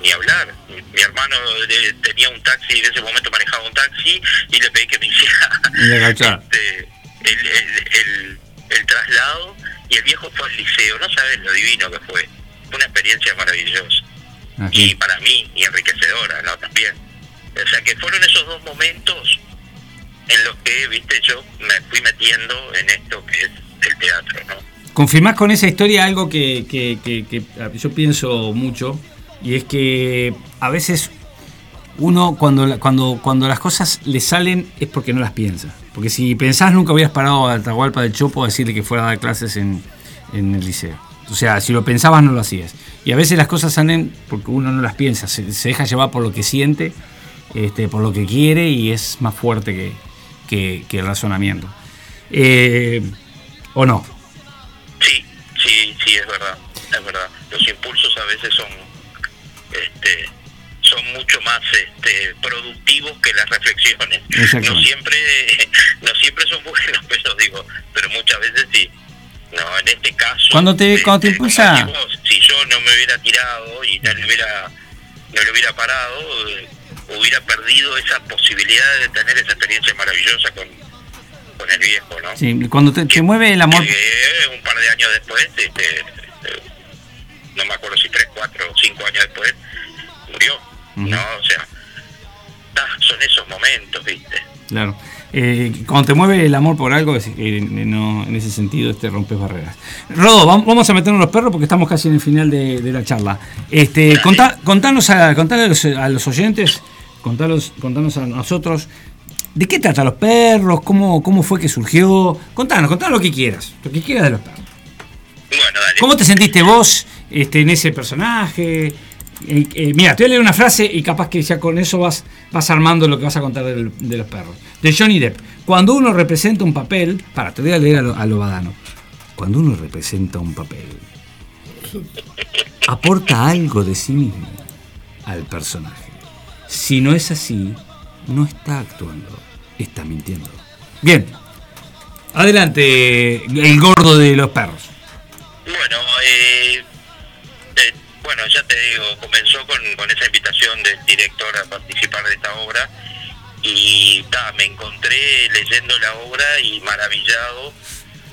ni hablar. Mi, mi hermano eh, tenía un taxi, en ese momento manejaba un taxi, y le pedí que me hiciera este, el, el, el, el traslado, y el viejo fue al liceo. No sabes lo divino que fue. Fue una experiencia maravillosa y para mí y enriquecedora, ¿no? También. O sea que fueron esos dos momentos en los que, viste, yo me fui metiendo en esto que es el teatro, ¿no? Confirmás con esa historia algo que, que- que- que yo pienso mucho, y es que a veces uno cuando, cuando, cuando las cosas le salen es porque no las piensa. Porque si pensás nunca hubieras parado a Atahualpa del Chopo a decirle que fuera a dar clases en, en el liceo. O sea, si lo pensabas no lo hacías. Y a veces las cosas salen porque uno no las piensa, se, deja llevar por lo que siente, este, por lo que quiere y es más fuerte que, que- que el razonamiento. Eh, ¿O no? Sí, sí, sí, es verdad, es verdad. Los impulsos a veces son, este, son mucho más este, productivos que las reflexiones. No siempre, no siempre son buenos, pero digo, pero muchas veces sí. No, en este caso. Cuando te- cuando te impulsa- si yo no me hubiera tirado y no le hubiera, no le hubiera parado, eh, hubiera perdido esa posibilidad de tener esa experiencia maravillosa con, con el viejo, ¿no? Sí, cuando te, te mueve el amor. eh, un par de años después, este, eh, no me acuerdo si tres, cuatro o cinco años después, murió, ¿no? O sea, ta, son esos momentos, ¿viste? Claro. Eh, cuando te mueve el amor por algo, eh, no, en ese sentido este rompes barreras. Rodo, vam- vamos a meternos los perros porque estamos casi en el final de, de la charla. Este, contá- contanos a, contale a, los, a los oyentes, contanos, contanos a nosotros, ¿de qué trata los perros? ¿Cómo, ¿Cómo fue que surgió? Contanos, contanos lo que quieras, lo que quieras de los perros. Bueno, dale. ¿Cómo te sentiste vos este, en ese personaje? Eh, eh, mira, te voy a leer una frase y capaz que ya con eso vas, vas armando lo que vas a contar de los perros. De Johnny Depp. Cuando uno representa un papel. Para, te voy a leer a lo, a. Cuando uno representa un papel, aporta algo de sí mismo al personaje. Si no es así, no está actuando, está mintiendo. Bien. Adelante, el gordo de los perros. Bueno, eh, bueno, ya te digo, comenzó con, con esa invitación del director a participar de esta obra y ta, me encontré leyendo la obra y maravillado,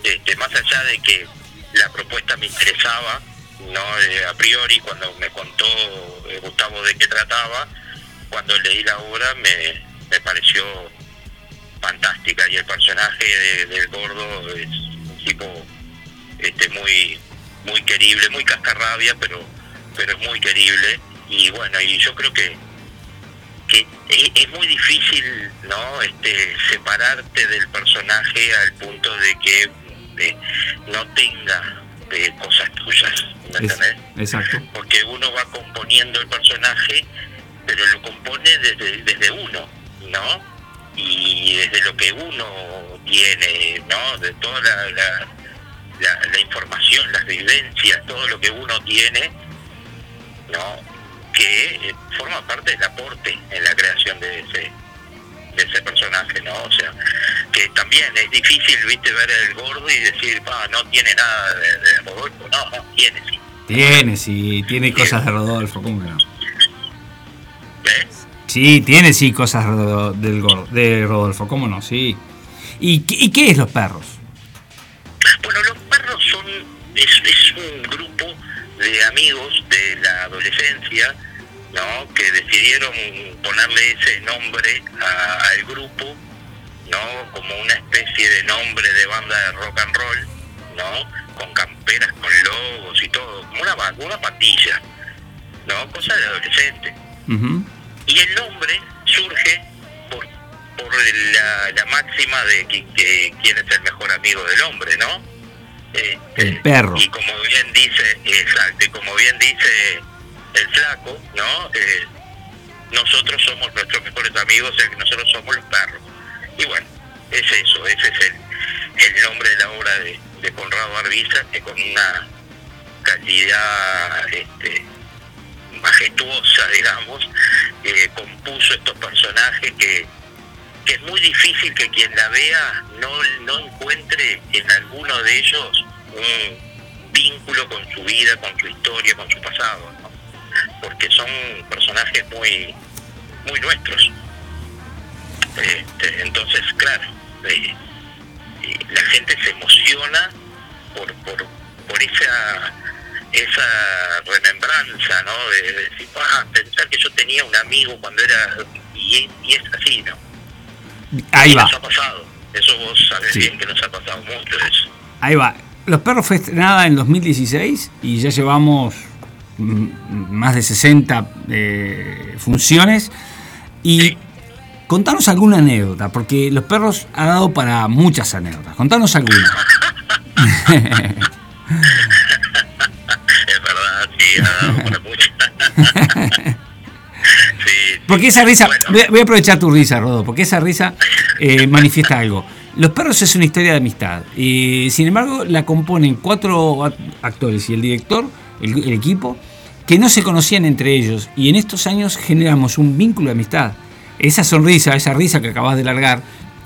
este, más allá de que la propuesta me interesaba, no Eh, a priori cuando me contó eh, Gustavo de qué trataba, cuando leí la obra me, me pareció fantástica y el personaje de- del gordo es un tipo este muy muy querible, muy cascarrabia, pero pero es muy querible y bueno, y yo creo que que es, muy difícil, ¿no? Este separarte del personaje al punto de que eh, no tenga eh, cosas tuyas, ¿me Es- entendés? exacto. porque uno va componiendo el personaje, pero lo compone desde, desde uno, ¿no? Y desde lo que uno tiene, ¿no? De toda la, la, la- la información, las vivencias, todo lo que uno tiene, ¿no? Que eh, forma parte del aporte en la creación de ese de ese personaje, ¿no? O sea, que también es difícil, viste, ver el gordo y decir, no tiene nada de, de Rodolfo, no, no, tiene, sí. Tiene, sí, tiene cosas de Rodolfo, ¿cómo que no? ¿Ves? Sí, tiene sí cosas del Gor- de Rodolfo, ¿cómo no? Sí. ¿Y, qué- y qué es los perros? Bueno, los perros son es, es un grupo de amigos de la adolescencia, ¿no? Que decidieron ponerle ese nombre a- al grupo, ¿no? Como una especie de nombre de banda de rock and roll, ¿no? Con camperas, con logos y todo, como una, una patilla, ¿no? Cosa de adolescente. Y el nombre surge por, por la, la máxima de que, que quién es el mejor amigo del hombre, ¿no? Este, El perro. Y como bien dice, exacto, y como bien dice el flaco, ¿no? Eh, nosotros somos nuestros mejores amigos, o sea que nosotros somos los perros. Y bueno, es eso, ese es el, el nombre de la obra de, de Conrado Arbiza, que con una calidad este, majestuosa, digamos, eh, compuso estos personajes que, que es muy difícil que quien la vea no, no encuentre en alguno de ellos un vínculo con su vida, con su historia, con su pasado, ¿no? porque son personajes muy, muy nuestros. Este, entonces, claro, eh, eh, la gente se emociona por, por, por esa esa remembranza, ¿no? De, de decir, ah, pensar que yo tenía un amigo cuando era... Y es así, ¿no? Ahí va. Nos ha pasado. Eso vos sabés Sí. bien que nos ha pasado mucho eso. Ahí va. Los Perros fue estrenada en 2016 y ya llevamos más de 60 eh, funciones. Y contanos alguna anécdota, porque Los Perros ha dado para muchas anécdotas. Contanos alguna. Es verdad, sí, ha dado para mucho. Porque esa risa, voy a, aprovechar tu risa, Rodo, porque esa risa eh, manifiesta algo. Los perros es una historia de amistad. Y, sin embargo, la componen cuatro act- actores y el director, el, el equipo, que no se conocían entre ellos. Y en estos años generamos un vínculo de amistad. Esa sonrisa, esa risa que acabas de largar,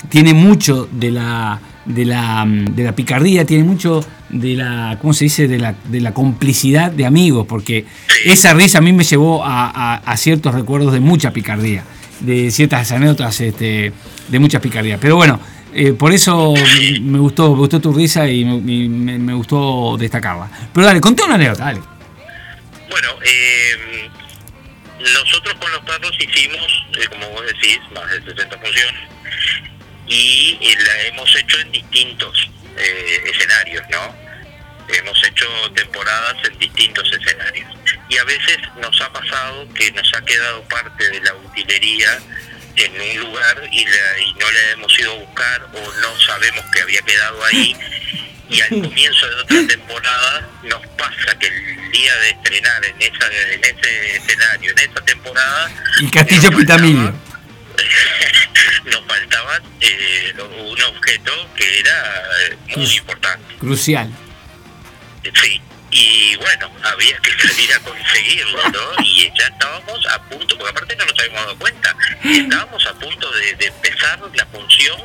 tiene mucho de la, de la, de la picardía, tiene mucho de la, ¿cómo se dice? De la, de la complicidad de amigos, porque esa risa a mí me llevó a, a- ciertos recuerdos de mucha picardía, de ciertas anécdotas este, de mucha picardía. Pero bueno, eh, por eso me gustó, me gustó tu risa y me, me- me gustó destacarla. Pero dale, conté una anécdota, dale. Bueno, eh, nosotros con los perros hicimos, eh, como vos decís, más de 60 funciones y la hemos hecho en distintos eh, escenarios, ¿no? Hemos hecho temporadas en distintos escenarios. Y a veces nos ha pasado que nos ha quedado parte de la utilería en un lugar y, la- y no la hemos ido a buscar o no sabemos que había quedado ahí y al comienzo de otra temporada nos pasa que el día de estrenar en esa en ese escenario, en esa temporada, Y Castillo faltaba- nos faltaba eh, un objeto que era eh, muy importante. Crucial. Sí, y bueno, había que salir a conseguirlo, ¿no? Y ya estábamos a punto, porque aparte no nos habíamos dado cuenta, estábamos a punto de, de empezar la función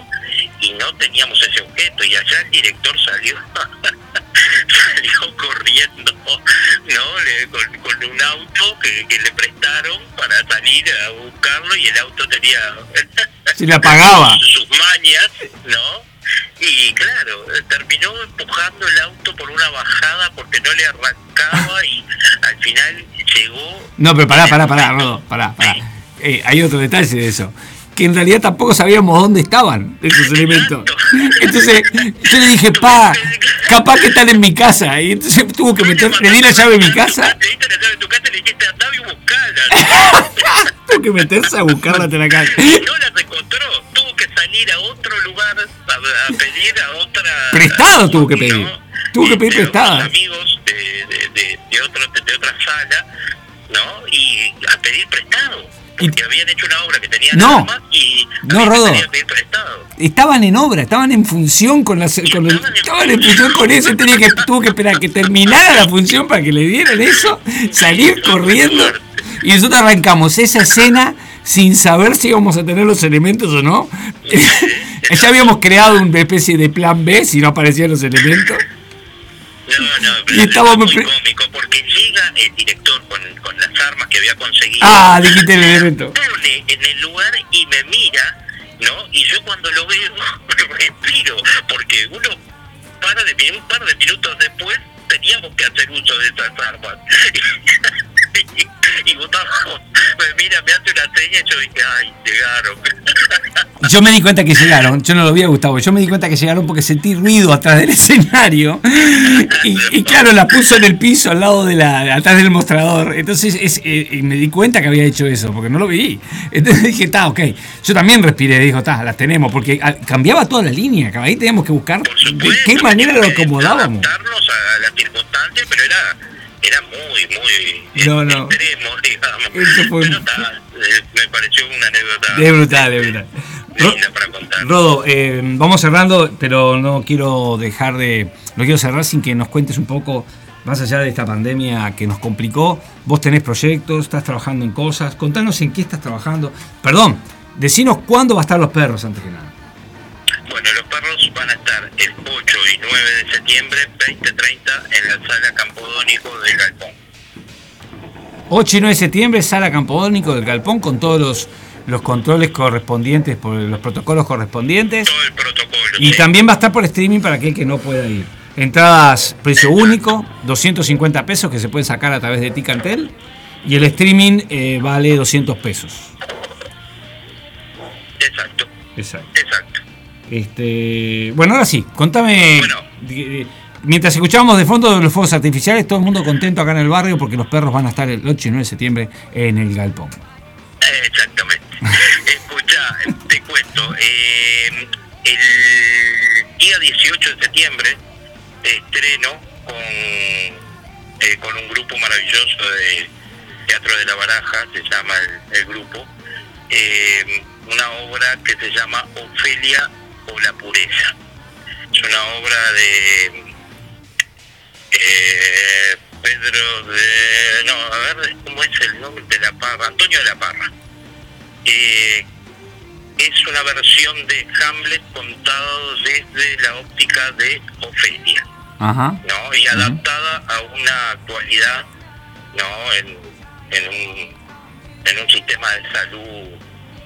y no teníamos ese objeto, y allá el director salió, salió corriendo, ¿no? Le- con, con un auto que, que le prestaron para salir a buscarlo y el auto tenía Se le apagaba. sus mañas, ¿no? Y claro, terminó empujando el auto por una bajada porque no le arrancaba y al final llegó. No, pero pará, pará, pará, Rodo, pará, pará. Eh, hay otro detalle de eso. Que en realidad tampoco sabíamos dónde estaban esos elementos. Entonces, yo le dije, pa, capaz que están en mi casa. Y entonces tuvo que meter, le di la llave de mi casa, la tuvo que meterse a buscarla hasta la casa. No las encontró. Tuvo que salir a otro lugar a, pedir a otra. Prestado tuvo que pedir. Tuvo que pedir prestada. amigos de otra sala, ¿no? Y a pedir prestado. Porque habían hecho una obra que tenía No. y No, que Rodo. Estaban en obra, estaban en función con la, con el- estaban en función con eso. Tenía que, tuvo que esperar que terminara la función para que le dieran eso, salir corriendo. Y nosotros arrancamos esa escena sin saber si íbamos a tener los elementos o no. ya habíamos creado una especie de plan B si no aparecían los elementos. No, no, Y pero estábamos es muy cómico porque llega el director con, con las armas que había conseguido. Ah, dijiste el elemento. pone en el lugar y me mira, ¿no? Y yo cuando lo veo, respiro, porque uno para de un par de minutos después teníamos que hacer uso de esas armas. y, votamos, me mira, me hace una seña y yo dije, ay, llegaron. Yo me di cuenta que llegaron, yo no lo vi a Gustavo, yo me di cuenta que llegaron porque sentí ruido atrás del escenario y, y claro, la puso en el piso al lado de la, atrás del mostrador. Entonces es, eh, y me di cuenta que había hecho eso porque no lo vi. Entonces dije, está, ok. Yo también respiré, dijo, está, las tenemos porque ah, cambiaba toda la línea, ahí teníamos que buscar de qué manera lo acomodábamos. Adaptarnos a las circunstancias, pero era, era muy, muy No, no. extremo, digamos. Eso fue- Pero está, eh, me pareció una anécdota Es brutal, es brutal. Ro- linda para contar. Rodo, eh, vamos cerrando, pero no quiero dejar de. No quiero cerrar sin que nos cuentes un poco, más allá de esta pandemia que nos complicó. Vos tenés proyectos, estás trabajando en cosas. Contanos en qué estás trabajando. Perdón, decinos cuándo va a estar los perros antes que nada. Bueno, los perros van a estar el 8 y 9 de septiembre, 2030, en la sala Campodónico del Galpón. 8 y 9 de septiembre, sala Campodónico del Galpón con todos los, los controles correspondientes, por los protocolos correspondientes. Todo el protocolo. Y sí. también va a estar por streaming para aquel que no pueda ir. Entradas precio único, 250 pesos que se pueden sacar a través de Ticantel. Y el streaming eh, vale 200 pesos. Exacto, Exacto. exacto. Este, bueno, ahora sí, contame. Mientras escuchábamos de fondo los fuegos artificiales, todo el mundo contento acá en el barrio porque los perros van a estar el 8 y 9 de septiembre en el galpón. Exactamente. Escucha, te cuento. eh, el día 18 de septiembre estreno con, eh, con un grupo maravilloso de Teatro de la Baraja, se llama el, el grupo, eh, una obra que se llama Ofelia o la Pureza. Es una obra de eh, Pedro de... No, a ver, ¿cómo es el nombre de la Parra? Antonio de la Parra. Eh, es una versión de Hamlet contado desde la óptica de Ofelia, Ajá. ¿no? Y adaptada a una actualidad, ¿no? En, en, un, en un sistema de salud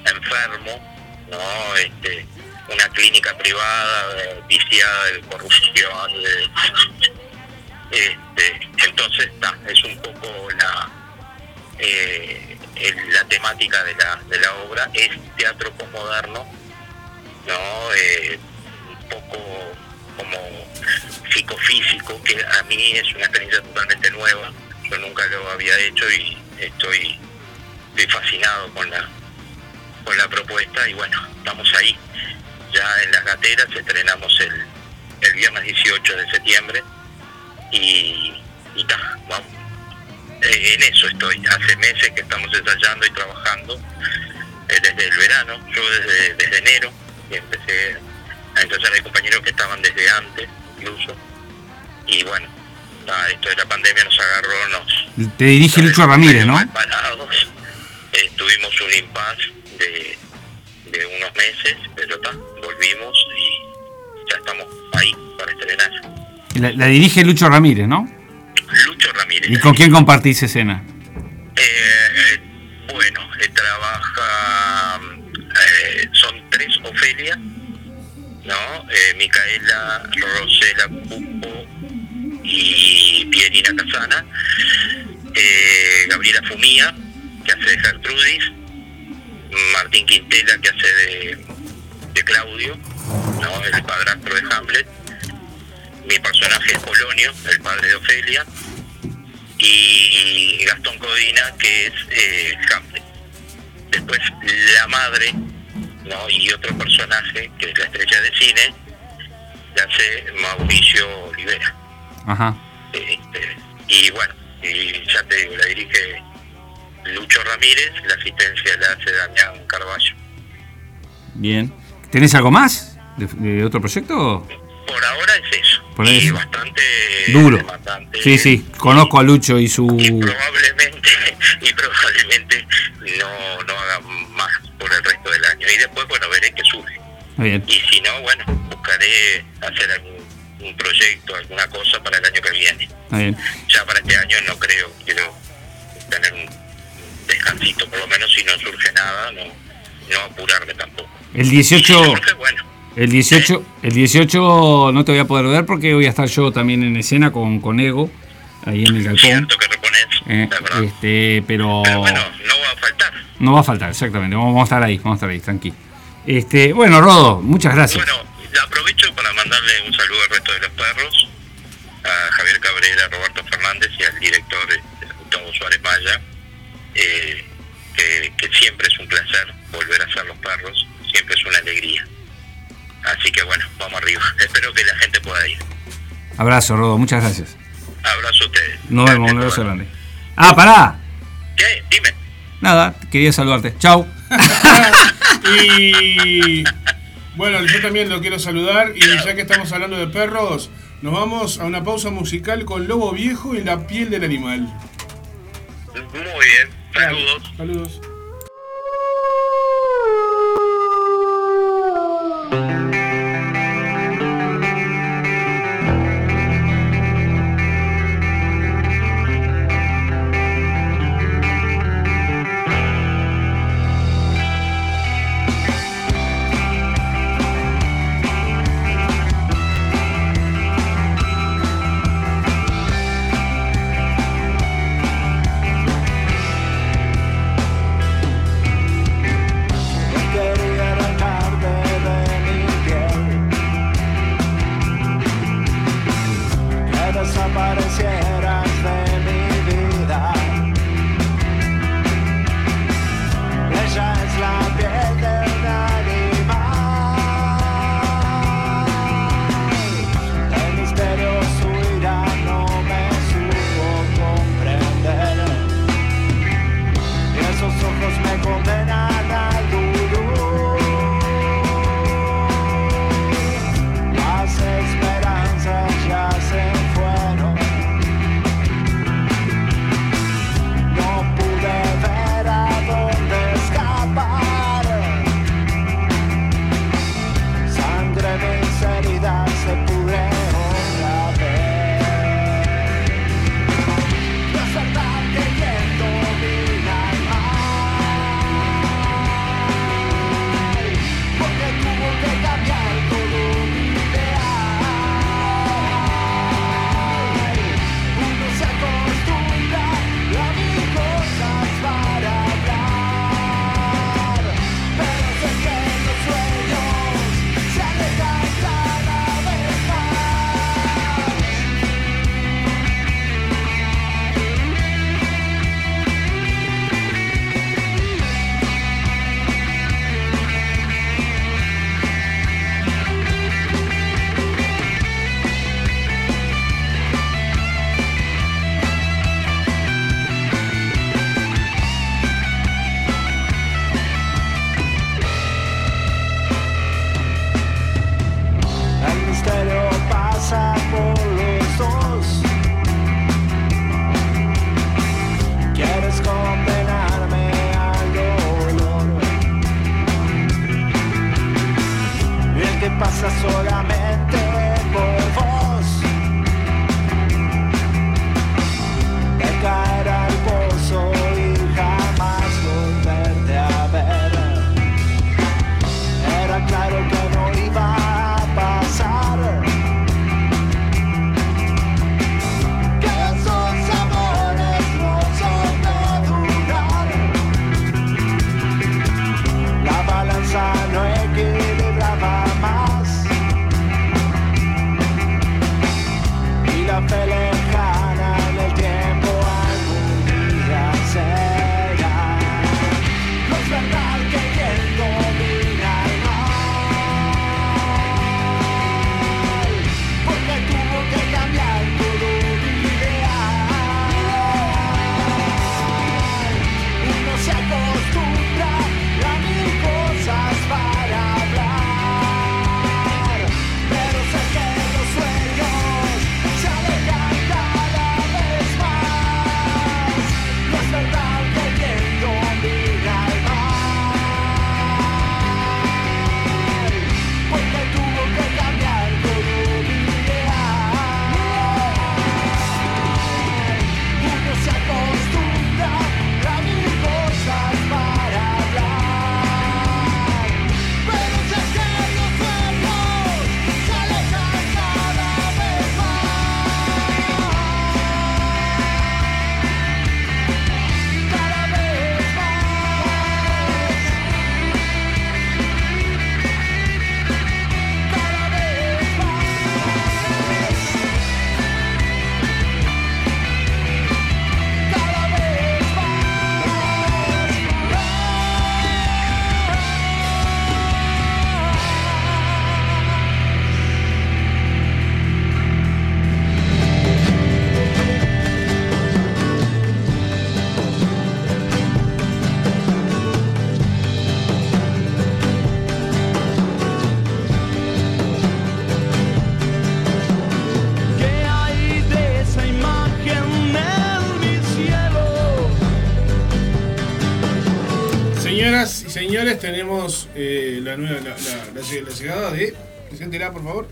enfermo, ¿no? Este, una clínica privada eh, viciada de corrupción, este, entonces está, es un poco la eh, la temática de la, de la obra es teatro posmoderno, ¿no? Eh, un poco como psicofísico, que a mí es una experiencia totalmente nueva, yo nunca lo había hecho y estoy, estoy fascinado con la, con la propuesta y bueno, estamos ahí. Ya en las gateras estrenamos el, el viernes 18 de septiembre y, y ta, vamos. Eh, en eso estoy. Hace meses que estamos ensayando y trabajando eh, desde el verano. Yo desde, desde enero empecé a ensayar. Hay compañeros que estaban desde antes incluso. Y bueno, esto de la pandemia nos agarró, nos, Te dirige Lucho Ramírez, ¿no? parados. Eh, tuvimos un impasse de, de unos meses, pero ta, volvimos y ya estamos ahí para estrenar. La, la dirige Lucho Ramírez, ¿no? Lucho Ramírez. ¿Y con quién compartís escena? Eh, bueno, eh, trabaja, eh, son tres Ofelia, ¿no? Eh, Micaela, Rosela Pupo y Pierina Casana. Eh, Gabriela Fumía, que hace de Gertrudis. Martín Quintela, que hace de, de Claudio, ¿no? El padrastro de Hamlet. Mi personaje es Polonio, el padre de Ofelia y Gastón Codina, que es eh, Hamlet. Después la madre, ¿no? Y otro personaje, que es la estrella de cine, la hace Mauricio Olivera. Ajá. Este, y bueno, y ya te digo, la dirige Lucho Ramírez, la asistencia la hace Damián Carballo. Bien. ¿Tenés algo más de, de otro proyecto? Por ahora es eso. Por y bastante Duro. Sí, sí. Conozco a Lucho y su... y probablemente y probablemente no no haga más por el resto del año y después bueno veré qué surge Bien. y si no bueno buscaré hacer algún un proyecto alguna cosa para el año que viene bien. ya para este año no creo quiero tener un descansito, por lo menos si no surge nada, no, apurarme tampoco. El 18... El 18, el 18 no te voy a poder ver porque voy a estar yo también en escena con, con Ego, ahí en el galpón. Cierto que repones, eh, la este, pero, bueno, no va a faltar. No va a faltar, exactamente. Vamos, a estar ahí, vamos a estar ahí, tranqui. Este, bueno, Rodo, muchas gracias. Bueno, aprovecho para mandarle un saludo al resto de los perros, a Javier Cabrera, a Roberto Fernández y al director este, Gustavo Suárez Maya, eh, eh, que, siempre es un placer volver a ser los perros, siempre es una alegría. Así que bueno, vamos arriba. Espero que la gente pueda ir. Abrazo, Rodo, muchas gracias. Abrazo a ustedes. Nos vemos, un abrazo grande. Ah, pará. ¿Qué? Dime. Nada, quería saludarte. Chau. y bueno, yo también lo quiero saludar y ya que estamos hablando de perros, nos vamos a una pausa musical con Lobo Viejo y la piel del animal. Muy bien. Saludos. Saludos. Señores, tenemos eh, la, nueva, la, la- la- la llegada de. Preséntela, por favor.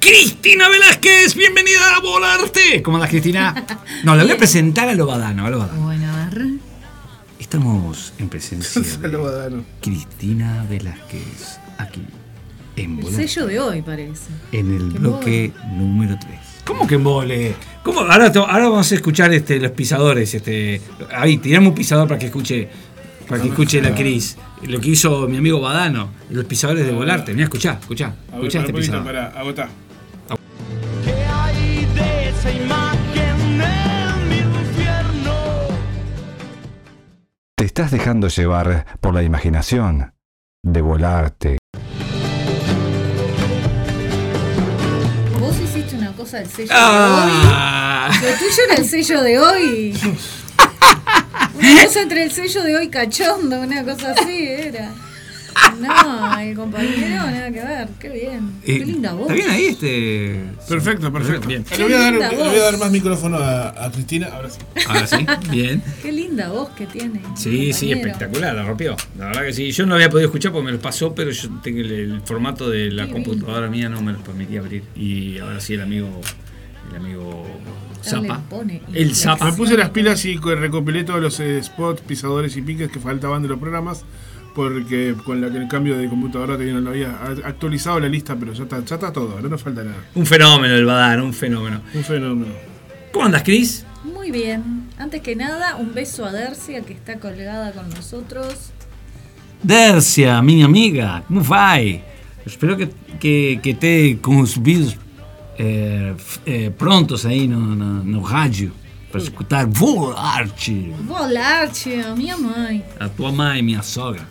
Cristina Velázquez, bienvenida a Volarte. ¿Cómo andas, Cristina? No, la voy a presentar a Lobadano, a Lobadano. Bueno, a ver. Estamos en presencia de. Cristina Velázquez, aquí, en El Volarte. sello de hoy parece. En el bloque número 3. ¿Cómo que mole? ¿Cómo? Ahora, vamos a escuchar este, los pisadores. Este, ahí, tirame un pisador para que escuche para que escuche la Cris. Lo que hizo mi amigo Badano, los pisadores de volarte. Mira, escuchá, escuchá. Escuchá este un poquito, pisador. para agotar. ¿Qué hay de esa imagen en mi infierno? Te estás dejando llevar por la imaginación de volarte. Vos hiciste una cosa del sello Ah. de hoy. Lo tuyo era el sello de hoy. Una cosa entre el sello de hoy cachondo, una cosa así era. No, el compañero, nada que ver. Qué bien. Qué Eh, linda voz. ¿Está bien ahí este? Perfecto, perfecto. Bien. Le voy a dar, le voy a dar más micrófono a, a Cristina. Ahora sí. Ahora sí, bien. Qué linda voz que tiene. Sí, sí, espectacular, la rompió. La verdad que sí. Yo no había podido escuchar porque me lo pasó, pero yo tengo el, el formato de la Qué computadora mía no me lo permitía abrir. Y ahora sí el amigo, el amigo Zapa. El Zapa. Me puse las pilas y co- recopilé todos los eh, spots, pisadores y piques que faltaban de los programas. Porque con la, el cambio de computadora que no lo había actualizado la lista, pero ya está, ya está todo, ahora no falta nada. Un fenómeno el Badán, un fenómeno. Un fenómeno. ¿Cómo andas, Cris? Muy bien. Antes que nada, un beso a Dercia que está colgada con nosotros. Dercia, minha amiga, como vai? Espero que, que, que te com f- eh, prontos aí no, no, no rádio para escutar Volarte, Volarte, a minha mãe. a tua mãe, minha sogra.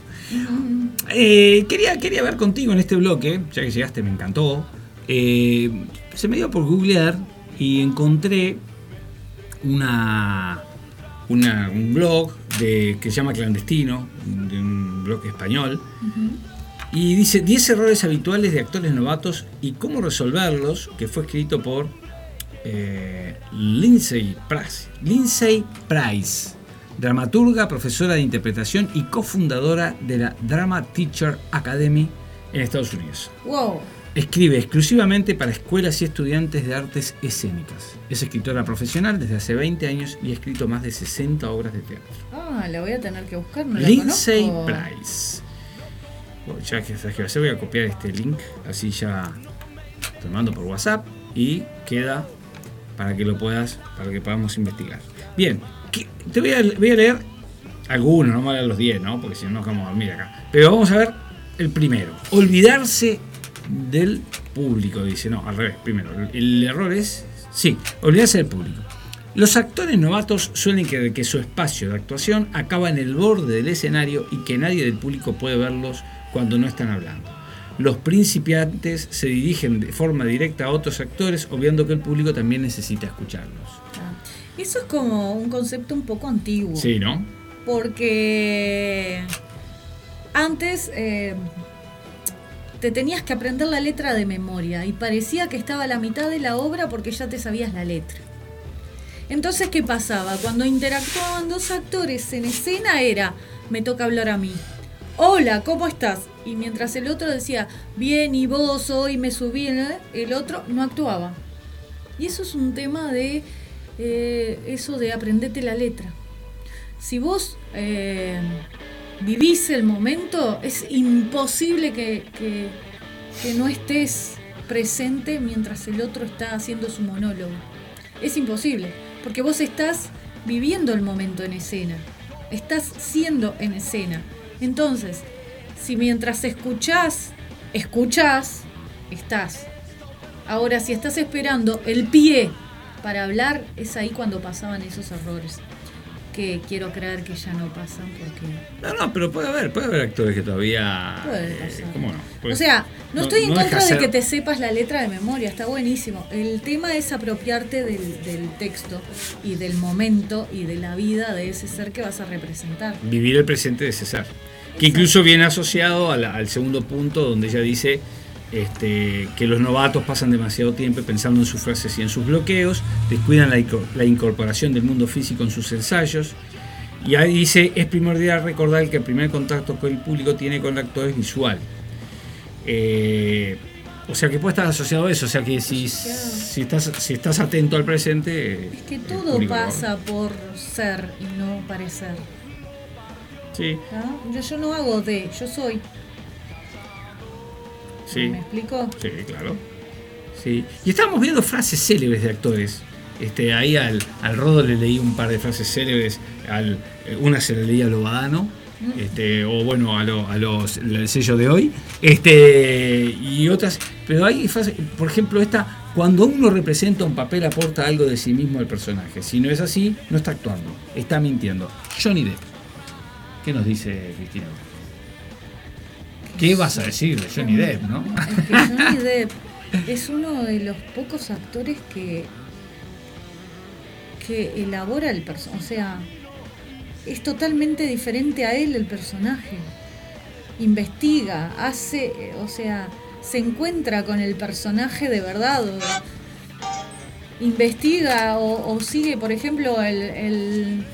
Eh, quería, quería ver contigo en este bloque, ya que llegaste, me encantó. Eh, se me dio por googlear y encontré una, una- un blog de, que se llama Clandestino, de un blog español. Y dice 10 errores habituales de actores novatos y cómo resolverlos, que fue escrito por eh, Lindsay Price. Lindsay Price, dramaturga, profesora de interpretación y cofundadora de la Drama Teacher Academy en Estados Unidos. Wow. Escribe exclusivamente para escuelas y estudiantes de artes escénicas. Es escritora profesional desde hace 20 años y ha escrito más de 60 obras de teatro. Ah, la voy a tener que buscar, no la Lindsay conozco. Price. Ya que sabes a hacer, voy a copiar este link, así ya te lo mando por WhatsApp y queda para que lo puedas, para que podamos investigar. Bien, ¿qué- te voy a, voy a leer algunos, no voy a los 10, ¿no? Porque si no nos vamos a dormir acá. Pero vamos a ver el primero. Olvidarse del público, dice. No, al revés, primero. El error es, sí, olvidarse del público. Los actores novatos suelen creer que su espacio de actuación acaba en el borde del escenario y que nadie del público puede verlos cuando no están hablando. Los principiantes se dirigen de forma directa a otros actores, obviando que el público también necesita escucharlos. Ah, Eso es como un concepto un poco antiguo. Sí, ¿no? Porque antes eh, te tenías que aprender la letra de memoria y parecía que estaba a la mitad de la obra porque ya te sabías la letra. Entonces, ¿qué pasaba? Cuando interactuaban dos actores en escena era, me toca hablar a mí. Hola, ¿cómo estás? Y mientras el otro decía, bien, y vos hoy me subí, ¿eh?", el otro no actuaba. Y eso es un tema de eh, eso de aprenderte la letra. Si vos eh, vivís el momento, es imposible que, que- que no estés presente mientras el otro está haciendo su monólogo. Es imposible, porque vos estás viviendo el momento en escena, estás siendo en escena. Entonces, si mientras escuchás, escuchás, estás. Ahora, si estás esperando el pie para hablar, es ahí cuando pasaban esos errores. Que quiero creer que ya no pasan porque... No, no, pero puede haber, puede haber actores que todavía. Puede eh, pasar. ¿Cómo no? Pues- o sea, no, estoy en contra de ser- que te sepas la letra de memoria, está buenísimo. El tema es apropiarte del, del texto y del momento y de la vida de ese ser que vas a representar. Vivir el presente de César. Que incluso viene asociado la- al segundo punto donde ella dice este, que los novatos pasan demasiado tiempo pensando en sus frases y en sus bloqueos, descuidan la, inco- la incorporación del mundo físico en sus ensayos Y ahí dice, es primordial recordar que el primer contacto que el público tiene con el actor es visual. Eh, o sea que puede estar asociado a eso, o sea que si, si, estás, si estás atento al presente... Es que todo público pasa por ser y no parecer. Sí, ¿no? Yo, yo no hago de, yo soy. Sí. ¿Me explico? Sí, claro. Sí. Y estábamos viendo frases célebres de actores. Este, ahí al, al Rodo le leí un par de frases célebres. Al, eh, una se la leí a Lobadano. Este, o bueno, a, lo- a los el sello de hoy. Este, y otras. Pero hay frases, por ejemplo, esta. Cuando uno representa un papel aporta algo de sí mismo al personaje. Si no es así, no está actuando, está mintiendo. Johnny Depp. ¿Qué nos dice Cristina? ¿Qué vas a decir de Johnny Depp, no? Es Johnny Depp es uno de los pocos actores que que elabora el personaje. O sea, es totalmente diferente a él el personaje. Investiga, hace, o sea, se encuentra con el personaje de verdad. investiga o, sigue, por ejemplo, el,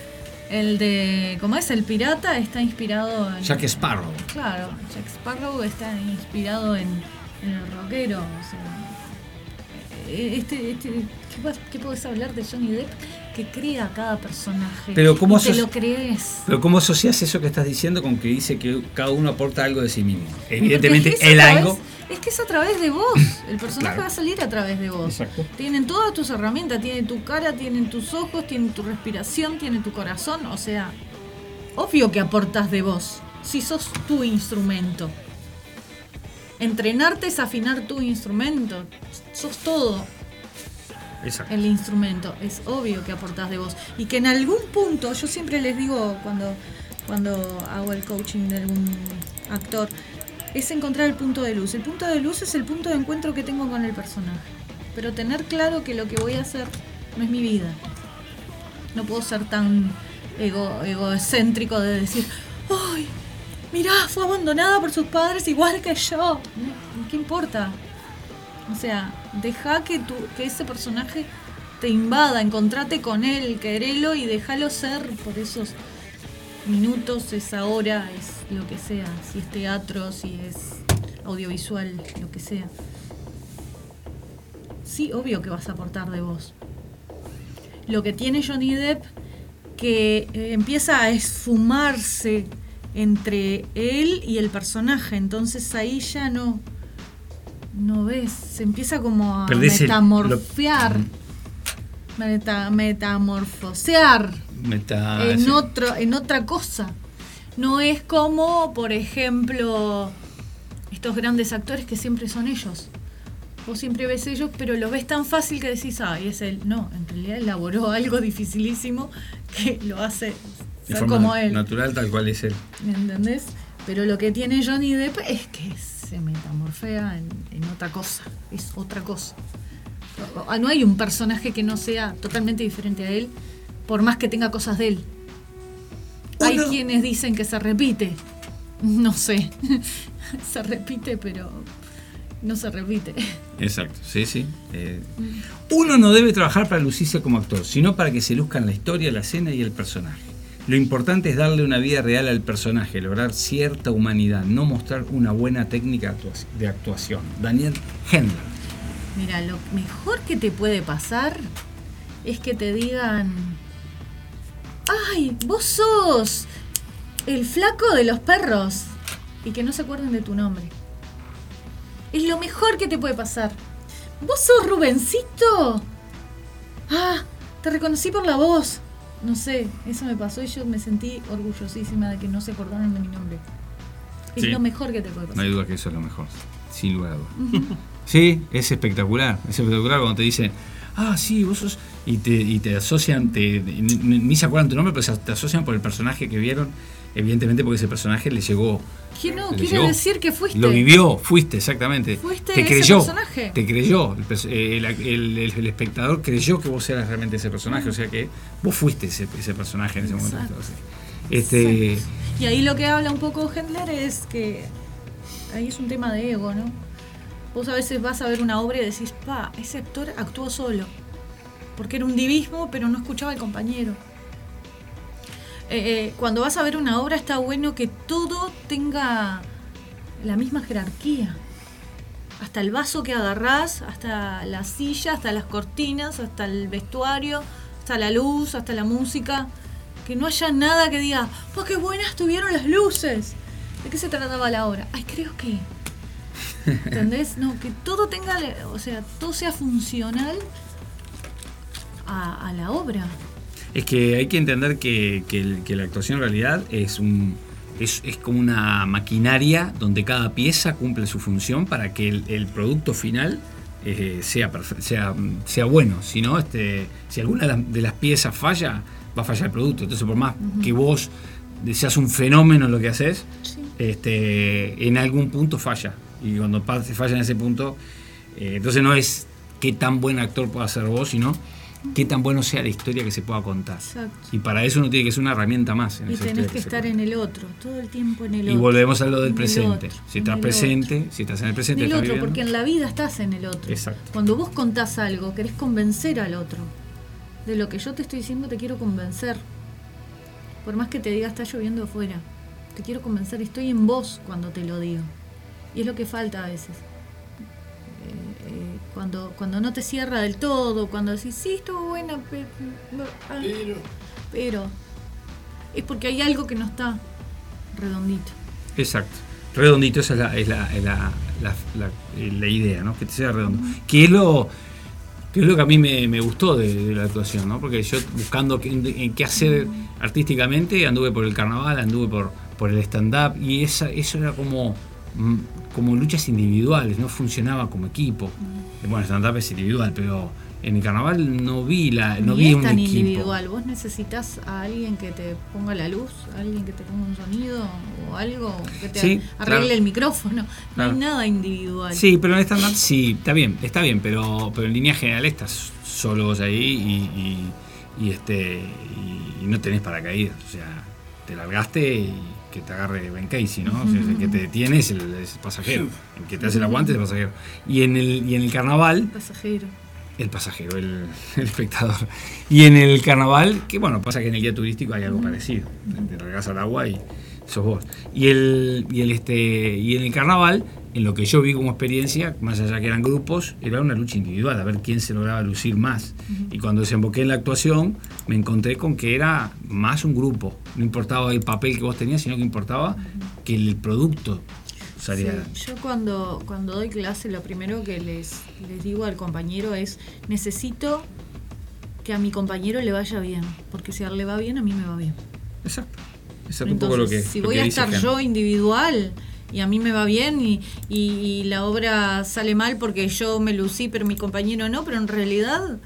el de. ¿Cómo es? El pirata está inspirado en. Jack Sparrow. Claro, Jack Sparrow está inspirado en, en el rockero. O sea, eh, este, este, ¿qué, qué podés hablar de Johnny Depp? Que crea cada personaje. Pero ¿cómo y te lo crees. Pero ¿cómo asocias eso que estás diciendo con que dice que cada uno aporta algo de sí mismo? Evidentemente, él algo. Es que es a través de vos. El personaje Claro. va a salir a través de vos. Exacto. Tienen todas tus herramientas, tienen tu cara, tienen tus ojos, tienen tu respiración, tienen tu corazón. O sea, obvio que aportas de vos. Si sos tu instrumento. Entrenarte es afinar tu instrumento. Sos todo Exacto. el instrumento. Es obvio que aportás de vos. Y que en algún punto, yo siempre les digo cuando, cuando hago el coaching de algún actor, es encontrar el punto de luz. El punto de luz es el punto de encuentro que tengo con el personaje. Pero tener claro que lo que voy a hacer no es mi vida. No puedo ser tan ego, egocéntrico de decir, ¡ay! Mirá, fue abandonada por sus padres igual que yo. ¿Qué importa? O sea, deja que, tu, que ese personaje te invada, encontrate con él, querelo y déjalo ser por esos minutos, esa hora, es lo que sea, si es teatro, si es audiovisual, lo que sea. Sí, obvio que vas a aportar de vos. Lo que tiene Johnny Depp, que eh, empieza a esfumarse entre él y el personaje, entonces ahí ya no, no ves, se empieza como a Perdés el- metamorfear, meta- en otro, en otra cosa. No es como, por ejemplo, estos grandes actores que siempre son ellos. Vos siempre ves ellos, pero lo ves tan fácil que decís, ay, es él. No, en realidad elaboró algo dificilísimo que lo hace De ser forma como él. natural, tal cual es él. ¿Me entendés? Pero lo que tiene Johnny Depp es que se metamorfea en, en otra cosa. Es otra cosa. No- No hay un personaje que no sea totalmente diferente a él, por más que tenga cosas de él. Hay quienes dicen que se repite. No sé. se repite, pero no se repite. Exacto, sí, sí. Eh, uno no debe trabajar para lucirse como actor, sino para que se luzcan la historia, la escena y el personaje. Lo importante es darle una vida real al personaje, lograr cierta humanidad, no mostrar una buena técnica de actuación. Daniel Hendler. Mira, lo mejor que te puede pasar es que te digan, ay, vos sos el flaco de los perros y que no se acuerden de tu nombre. Es lo mejor que te puede pasar. ¿Vos sos Rubencito? Ah, te reconocí por la voz. No sé, eso me pasó y yo me sentí orgullosísima de que no se acordaran de mi nombre. Es Sí. lo mejor que te puede No pasar. hay duda que eso es lo mejor, sin lugar a dudas. Sí, es espectacular. Es espectacular cuando te dicen, ah, sí, vos sos. Y te, y te asocian, te, ni, se acuerdan tu nombre, pero te asocian por el personaje que vieron, evidentemente porque ese personaje le llegó. ¿Qué no? Quiere llegó. decir que fuiste. Lo vivió, fuiste, exactamente. Fuiste te ese creyó. personaje. Te creyó. El, eh, el- el- el- el espectador creyó que vos eras realmente ese personaje. O sea que vos fuiste ese, ese personaje en ese momento. Este, Exacto. Y ahí lo que habla un poco Hendler es que ahí es un tema de ego, ¿no? Vos a veces vas a ver una obra y decís, pa, ese actor actuó solo. Porque era un divismo, pero no escuchaba al compañero. eh, cuando vas a ver una obra está bueno que todo tenga la misma jerarquía. Hasta el vaso que agarrás, hasta la silla, hasta las cortinas, hasta el vestuario, hasta la luz, hasta la música. Que no haya nada que diga, pues qué buenas estuvieron las luces. ¿De qué se trataba la obra? Ay, creo que. ¿Entendés? No, que todo tenga, o sea, todo sea funcional a, a la obra. Es que hay que entender que, que la actuación en realidad es un es, es como una maquinaria donde cada pieza cumple su función para que el, el producto final eh, sea, sea, sea bueno. Si no, este, si alguna de las, de las piezas falla, va a fallar el producto. Entonces, por más que vos seas un fenómeno en lo que haces, este, en algún punto falla. Y cuando pa- falla en ese punto, eh, entonces no es qué tan buen actor pueda ser vos, sino qué tan bueno sea la historia que se pueda contar. Exacto. Y para eso uno tiene que ser una herramienta más. En Y tenés que se estar en el otro, todo el tiempo en el otro. Y volvemos a lo del En el presente. otro, Si en estás el presente, si estás en el En presente, el estás otro, viviendo. porque en la vida estás en el otro. Exacto. Cuando vos contás algo, querés convencer al otro. De lo que yo te estoy diciendo, te quiero convencer. Por más que te diga, está lloviendo afuera. Te quiero convencer, estoy en vos cuando te lo digo. Y es lo que falta a veces. Eh, eh, cuando, cuando no te cierra del todo, cuando decís, sí, estuvo buena, ah, pero es porque hay algo que no está redondito. Exacto. Redondito, esa es la, es la, es la, la- la- eh, la idea, ¿no? Que te sea redondo. Que es lo, que es lo que a mí me, me gustó de, de la actuación, ¿no? Porque yo buscando qué, en qué hacer artísticamente, anduve por el carnaval, anduve por, por el stand-up, y esa, eso era como, como luchas individuales, no funcionaba como equipo. Bueno, el stand-up es individual, pero en el carnaval no vi la, no Ni vi es un tan equipo. individual. Vos necesitas a alguien que te ponga la luz, a alguien que te ponga un sonido o algo que te Sí, arregle claro. el micrófono. No hay nada individual. Sí, pero en el stand-up sí, está bien, está bien, pero, pero en línea general estás solo vos ahí y, y- y, este y, y no tenés paracaídas. O sea, te largaste y que te agarre Ben Casey, ¿no? O sea, el que te detiene es el, es el pasajero. El que te hace el aguante es el pasajero. Y en el, y en el carnaval, Pasajero. el pasajero, el, el espectador. Y en el carnaval, que bueno, pasa que en el guía turístico hay algo parecido. Te largas al agua y sos vos. Y el, y el este. Y en el carnaval, en lo que yo vi como experiencia, más allá que eran grupos, era una lucha individual, a ver quién se lograba lucir más. Y cuando desemboqué en la actuación, me encontré con que era más un grupo. No importaba el papel que vos tenías, sino que importaba que el producto saliera. Sí, Yo cuando, cuando doy clase lo primero que les, les digo al compañero es necesito que a mi compañero le vaya bien, porque si a él le va bien, a mí me va bien. Exacto. Exacto un poco lo que. Entonces, si lo voy que a estar Jan. yo individual y a mí me va bien y, y- y la obra sale mal porque yo me lucí pero mi compañero no, pero en realidad,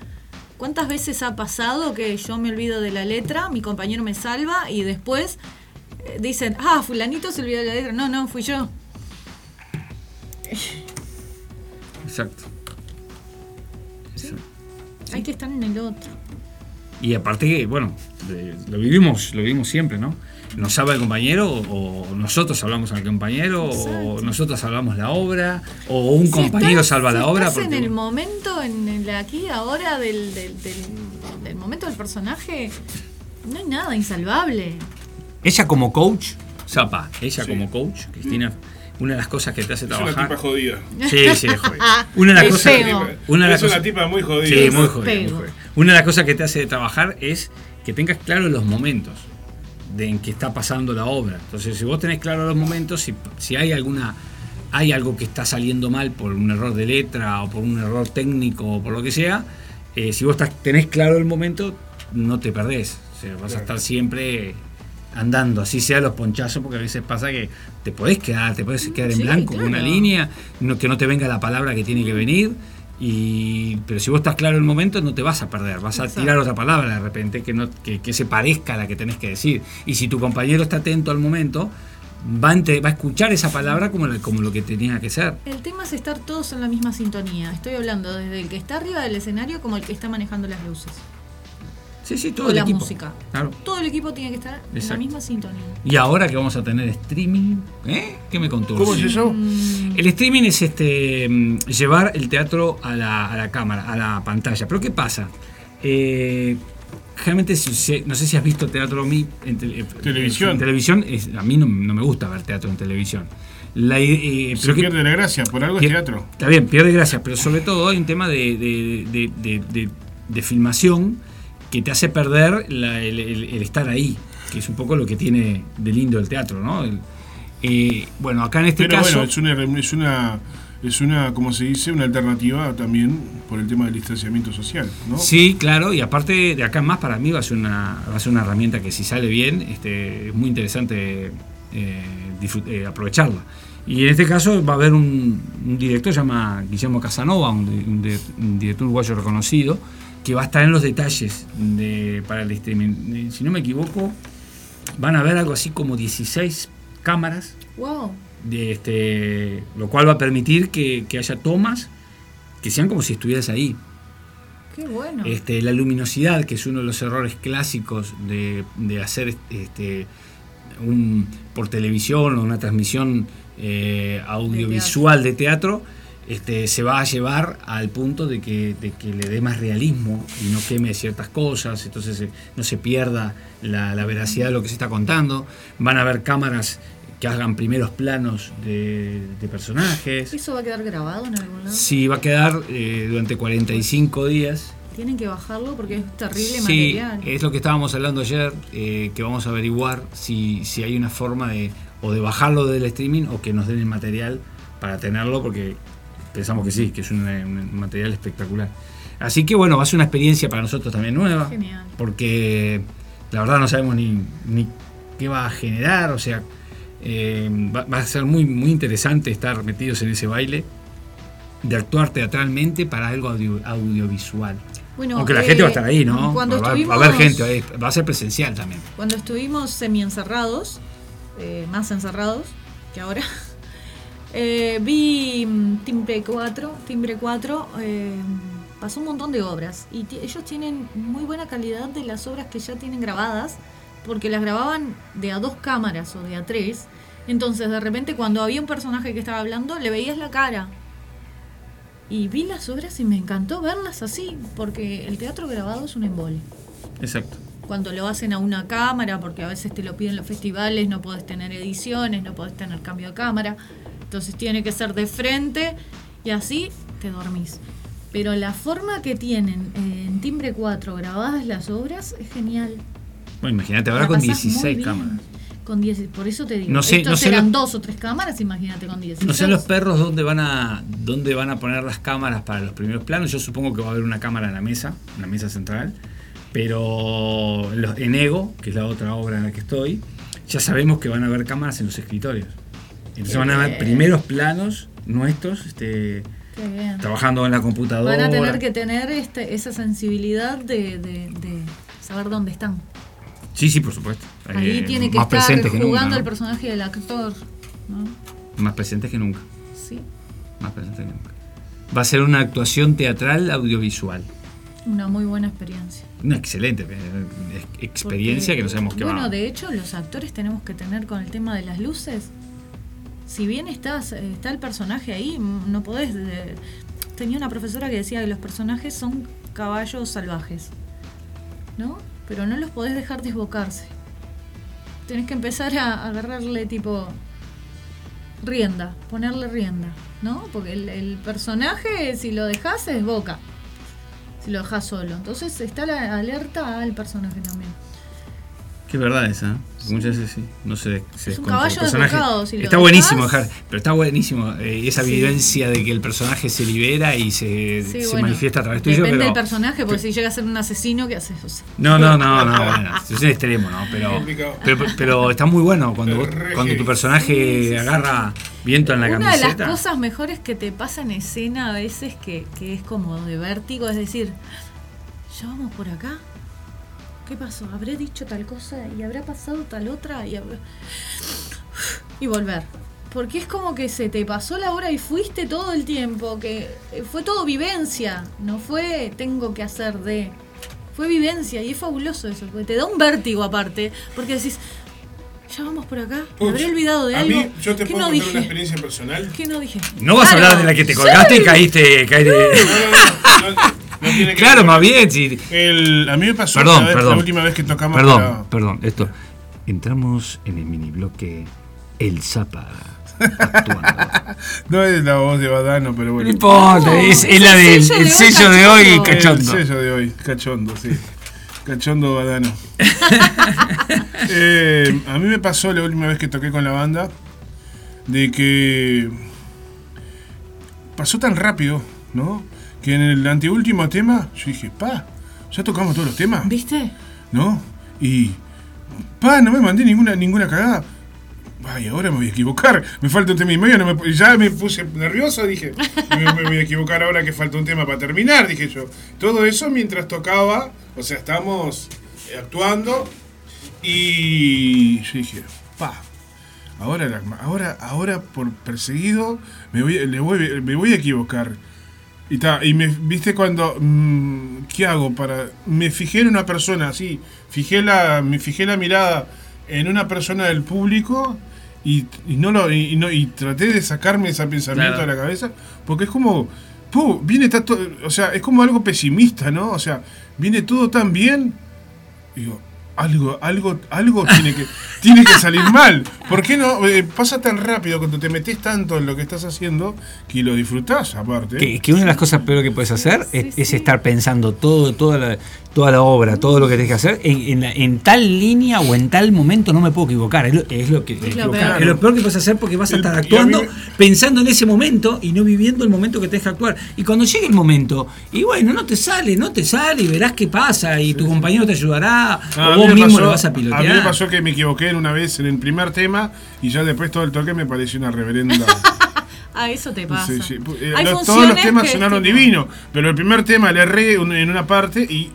¿cuántas veces ha pasado que yo me olvido de la letra, mi compañero me salva y después eh, dicen, ah, fulanito se olvidó de la letra? No, no, fui yo. Exacto. Hay que estar en el otro. Y aparte bueno, lo vivimos, lo vivimos siempre, ¿no? Nos habla el compañero, o nosotros hablamos al compañero, o nosotros salvamos la obra, o un Si compañero estás- salva si la obra. estás en porque- el momento, en el aquí, ahora del, del, del- del momento del personaje, no hay nada insalvable. Ella como coach, Zapa, ella Sí. como coach, Cristina, una de las cosas que te hace Es una trabajar. tipa jodida. Sí, sí, es jodida. Una de las Es cosas. feo. Una de las es una cosas- tipa muy jodida. Sí, muy jodida, muy jodida. Una de las cosas que te hace trabajar es que tengas claro los momentos de en que está pasando la obra. Entonces, si vos tenés claro los momentos, si, si hay alguna hay algo que está saliendo mal por un error de letra o por un error técnico o por lo que sea, eh, si vos estás- tenés claro el momento, no te perdés. O sea, vas a estar siempre andando, así sea los ponchazos, porque a veces pasa que te podés quedar, te podés quedar en Sí, blanco con una claro. línea, no- que no te venga la palabra que tiene que venir. Y, pero si vos estás claro en el momento, no te vas a perder, vas a Exacto. tirar otra palabra de repente que, no, que, que se parezca a la que tenés que decir. Y si tu compañero está atento al momento, va a, ente- va a escuchar esa palabra como, la- como lo que tenía que ser. El tema es estar todos en la misma sintonía. Estoy hablando desde el que está arriba del escenario como el que está manejando las luces. Sí, sí, todo o el la equipo. música. Claro. Todo el equipo tiene que estar en la Exacto. misma sintonía. Y ahora que vamos a tener streaming, ¿eh? ¿Qué me contó? ¿Cómo es eso? El streaming es este mm, llevar el teatro a la, a la cámara, a la pantalla. Pero ¿qué pasa? Eh, si- no sé si has visto teatro en, tele- Televisión. en televisión, es- a mí no, no me gusta ver teatro en televisión. La, eh, Se pero que- pierde la gracia, por algo es teatro. Está bien, pierde gracia, pero sobre todo hay un tema de, de- de- de- de- de filmación que te hace perder la- el, el- el estar ahí, que es un poco lo que tiene de lindo el teatro, ¿no? El- eh, bueno, acá en este Pero caso... bueno, es una, es una, es una, como se dice, una alternativa también por el tema del distanciamiento social, ¿no? Sí, claro, y aparte de acá más para mí va a ser una, va a ser una herramienta que si sale bien, este, es muy interesante eh, eh, aprovecharla. Y en este caso va a haber un, un director, se llama Guillermo Casanova, un, un un director uruguayo reconocido, que va a estar en los detalles de, para el streaming. Eh, Si no me equivoco, van a haber algo así como 16 cámaras Wow. de este, lo cual va a permitir que, que haya tomas que sean como si estuvieras ahí. Qué bueno. Este, la luminosidad, que es uno de los errores clásicos de, de hacer este, un, por televisión o una transmisión eh, audiovisual de teatro, este, se va a llevar al punto de que, de que le dé más realismo y no queme ciertas cosas, entonces eh, no se pierda la, la veracidad de lo que se está contando. Van a haber cámaras que hagan primeros planos de, de personajes. ¿Eso va a quedar grabado en algún lado? Sí, va a quedar eh, durante 45 días. Tienen que bajarlo porque es terrible Sí, material. es lo que estábamos hablando ayer, eh, que vamos a averiguar si, si hay una forma de o de bajarlo del streaming o que nos den el material para tenerlo, porque pensamos que sí, que es un, un material espectacular. Así que bueno, va a ser una experiencia para nosotros también nueva, Genial. porque la verdad no sabemos ni, ni qué va a generar, o sea, eh, va, va a ser muy, muy interesante estar metidos en ese baile, de actuar teatralmente para algo audio- audiovisual. Bueno, Aunque la eh, gente va a estar ahí, ¿no? Cuando va, a haber gente ahí, va a ser presencial también. Cuando estuvimos semi-encerrados, eh, más encerrados que ahora, eh, vi mm, Timbre 4, Timbre 4 eh, pasó un montón de obras y ellos tienen muy buena calidad de las obras que ya tienen grabadas porque las grababan de a dos cámaras o de a tres. Entonces de repente cuando había un personaje que estaba hablando le veías la cara. Y vi las obras y me encantó verlas así, porque el teatro grabado es un embole Exacto. cuando lo hacen a una cámara, porque a veces te lo piden los festivales, no podés tener ediciones, no podés tener cambio de cámara. Entonces tiene que ser de frente y así te dormís. Pero la forma que tienen en Timbre 4 grabadas las obras es genial. Bueno, imagínate ahora con pasás muy 16 bien. cámaras. Con 10, por eso te digo, No sé- estos no sé eran lo- dos o tres cámaras, imagínate con 16. No sé los perros dónde van a dónde van a poner las cámaras para los primeros planos. Yo supongo que va a haber una cámara en la mesa, en la mesa central. Pero los- en Ego, que es la otra obra en la que estoy, ya sabemos que van a haber cámaras en los escritorios. Entonces van a haber bien. primeros planos nuestros, este, Qué bien. trabajando en la computadora. Van a tener que tener este, esa sensibilidad de, de- de saber dónde están. Sí, sí, por supuesto. Ahí Eh, tiene que más estar presentes que jugando nunca, el personaje del actor. ¿no? Más presentes que nunca. Sí, Más presentes que nunca. Va a ser una actuación teatral audiovisual. una muy buena experiencia. Una excelente eh, ex- experiencia Porque, que no sabemos qué Bueno, va. de hecho, los actores tenemos que tener con el tema de las luces. Si bien estás, está el personaje ahí, no podés. tenía una profesora que decía que los personajes son caballos salvajes. ¿No? Pero no los podés dejar desbocarse. Tenés que empezar a agarrarle tipo rienda, ponerle rienda, ¿no? Porque el, el personaje, si lo dejas, se desboca. Si lo dejas solo. Entonces está la alerta al personaje también. Qué verdad esa. ¿eh? Muchas veces sí. No se, se Es un caballo El personaje- desbocado, si lo está buenísimo, dejar, pero está buenísimo eh, esa Sí. vivencia de que el personaje se libera y se, Sí, se bueno, manifiesta a través tuyo. Depende Pero, del personaje, porque si llega a ser un asesino, ¿qué haces? O sea, no, no, no, no, bueno, es un extremo, ¿no? Pero, pero, pero está muy bueno cuando, vos- cuando tu personaje Sí, sí, sí. agarra viento en la Una de las camiseta. cosas mejores que te pasa en escena a veces que, que es como de vértigo, es decir, ya vamos por acá. ¿Qué pasó? ¿Habré dicho tal cosa y habrá pasado tal otra? Y, habrá- y volver. Porque es como que se te pasó la hora y fuiste todo el tiempo, que eh, fue todo vivencia, no fue tengo que hacer de... Fue vivencia y es fabuloso eso, porque te da un vértigo aparte, porque decís, ya vamos por acá, me habré olvidado de a algo. mí, yo te ¿Qué puedo no contar una dije? experiencia personal. ¿Qué no dije? No vas a hablar de la que te colgaste y caíste, caíste. No, no, no, no, no, tiene que Claro, ver. más bien. El, a mí me pasó Perdón, la, vez- perdón. la última vez que tocamos Perdón, para- perdón, esto. Entramos en el mini bloque El Zapa actuando. No es la voz de Badano, pero bueno. No importa, es, es la del el sello de hoy, cachondo. El sello de hoy, cachondo, sí. Cachondo Badano. Eh, a mí me pasó la última vez que toqué con la banda de que pasó tan rápido, ¿no? Que en el anteúltimo tema yo dije, pa, ya tocamos todos los temas, ¿Viste? ¿no? Y, pa, no me mandé ninguna, ninguna cagada. Ay, ahora me voy a equivocar. Me falta un tema y medio. no me- ya me puse nervioso. Dije, me, me voy a equivocar ahora que falta un tema para terminar. Dije yo. Todo eso mientras tocaba. O sea, estamos eh, actuando. Y yo dije, pa. Ahora, ahora, ahora por perseguido me voy, le voy- me voy a equivocar. Y, ta, y me viste cuando mm, ¿qué hago para me fijé en una persona así, fijé la me fijé la mirada en una persona del público y, y no lo y, no y traté de sacarme ese pensamiento Claro. de la cabeza porque es como pu, viene ta- to- o sea, es como algo pesimista, ¿no? O sea, viene todo tan bien. Digo, algo, algo, algo tiene que, tiene que salir mal. ¿Por qué no? Eh, pasa tan rápido cuando te metes tanto en lo que estás haciendo que lo disfrutás aparte. Que, que una de las cosas peor que puedes hacer es, es estar pensando todo, toda, la, toda la obra, todo lo que tienes que hacer, en, en la- en tal línea o en tal momento no me puedo equivocar. Es lo, es lo que lo equivocar. peor. Es lo peor que puedes hacer porque vas a estar actuando pensando en ese momento y no viviendo el momento que te deja actuar. Y cuando llegue el momento, y bueno, no te sale, no te sale, y verás qué pasa, y tu compañero te ayudará, Ah, o a mí vos me mismo pasó- lo vas a A mí me pilotear. pasó que me equivoqué en una vez en el primer tema y ya después todo el toque me pareció una reverenda. Ah, eso te pasa. Sí, sí. Eh, Hay lo- todos los temas que es sonaron divinos, pero el primer tema le erré un- en una parte y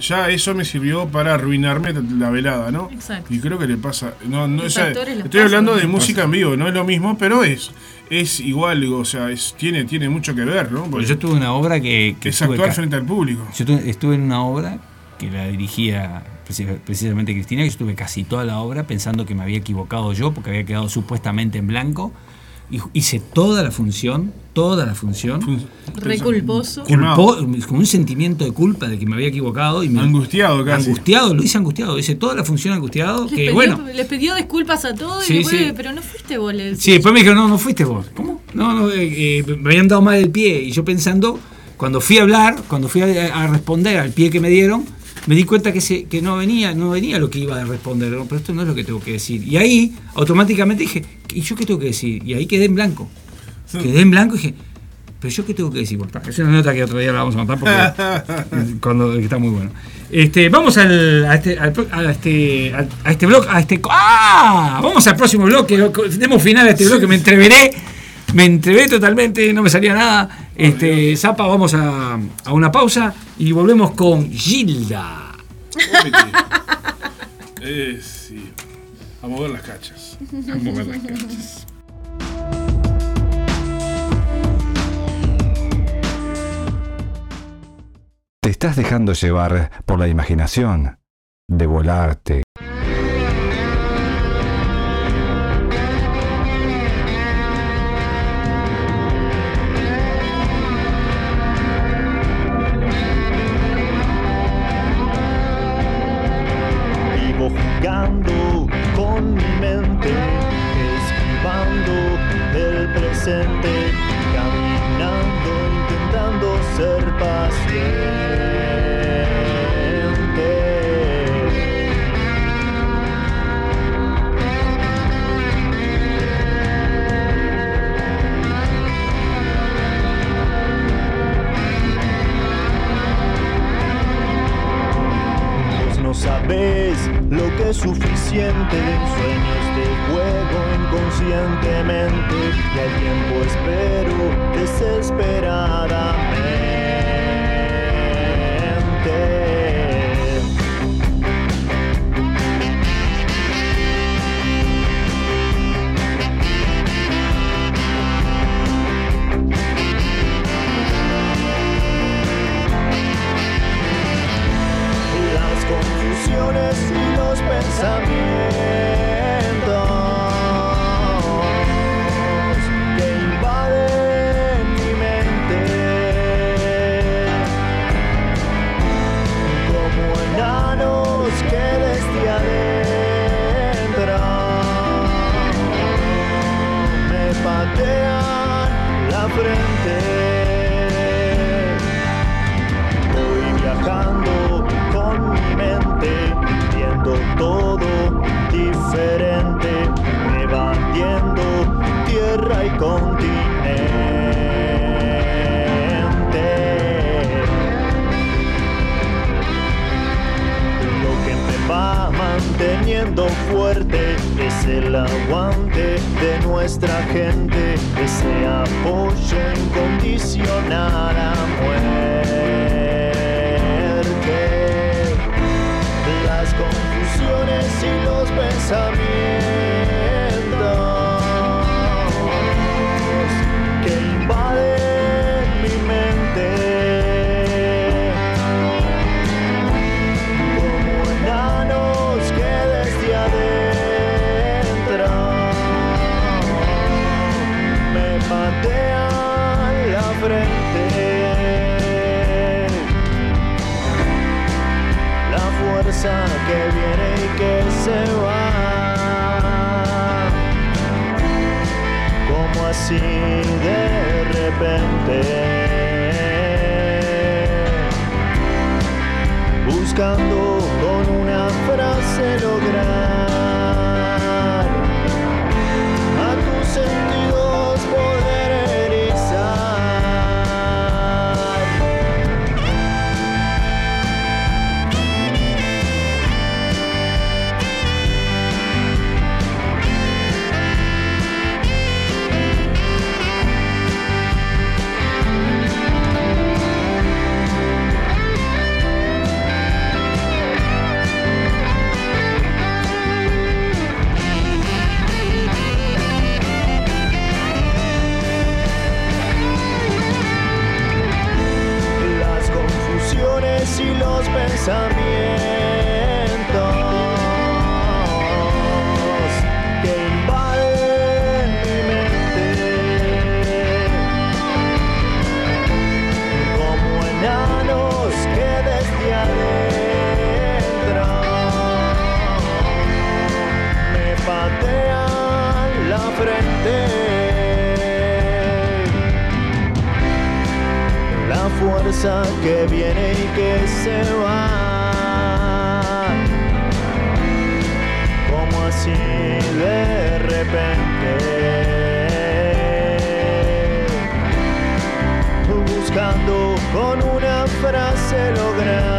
ya eso me sirvió para arruinarme la velada, ¿no? Exacto. Y creo que le pasa. No, no, o sea, estoy hablando de música en vivo, no es lo mismo, pero es es igual, o sea, es, tiene, tiene mucho que ver, ¿no? Porque yo tuve una obra que, que es actuar frente al público. Yo tu- estuve en una obra que la dirigía preci- precisamente Cristina, que yo estuve casi toda la obra pensando que me había equivocado yo porque había quedado supuestamente en blanco. Hice toda la función, toda la función. Re culposo. Culpó, con un sentimiento de culpa de que me había equivocado y me Angustiado casi. angustiado, lo hice angustiado, hice toda la función angustiado, Les que pidió, bueno. les pidió disculpas a todos Sí, y después, sí. pero no fuiste vos. Sí, después me dijeron, no, no fuiste vos. ¿Cómo? No, no, eh, eh, me habían dado mal el pie. Y yo pensando, cuando fui a hablar, cuando fui a, a responder al pie que me dieron, me di cuenta que, se, que no venía no venía lo que iba a responder. Pero esto no es lo que tengo que decir. Y ahí, automáticamente dije, ¿y yo qué tengo que decir? Y ahí quedé en blanco. Quedé en blanco y dije, ¿pero yo qué tengo que decir? Está, es una nota que otro día la vamos a contar porque cuando, está muy bueno. Este, vamos al, a, este, al a, este, a, a este blog, a este. ¡Ah! Vamos al próximo bloque. Demos final a este bloque. Me entreveré. Me entreveré totalmente, no me salía nada. Este, Zapa, vamos a, a una pausa y volvemos con Gilda. Sí. A mover las cachas. A ver las cachas. Te estás dejando llevar por la imaginación de volarte. De repente. buscando con una frase lograr los fuerza que viene y que se va. Como así de repente. Buscando con una frase lograr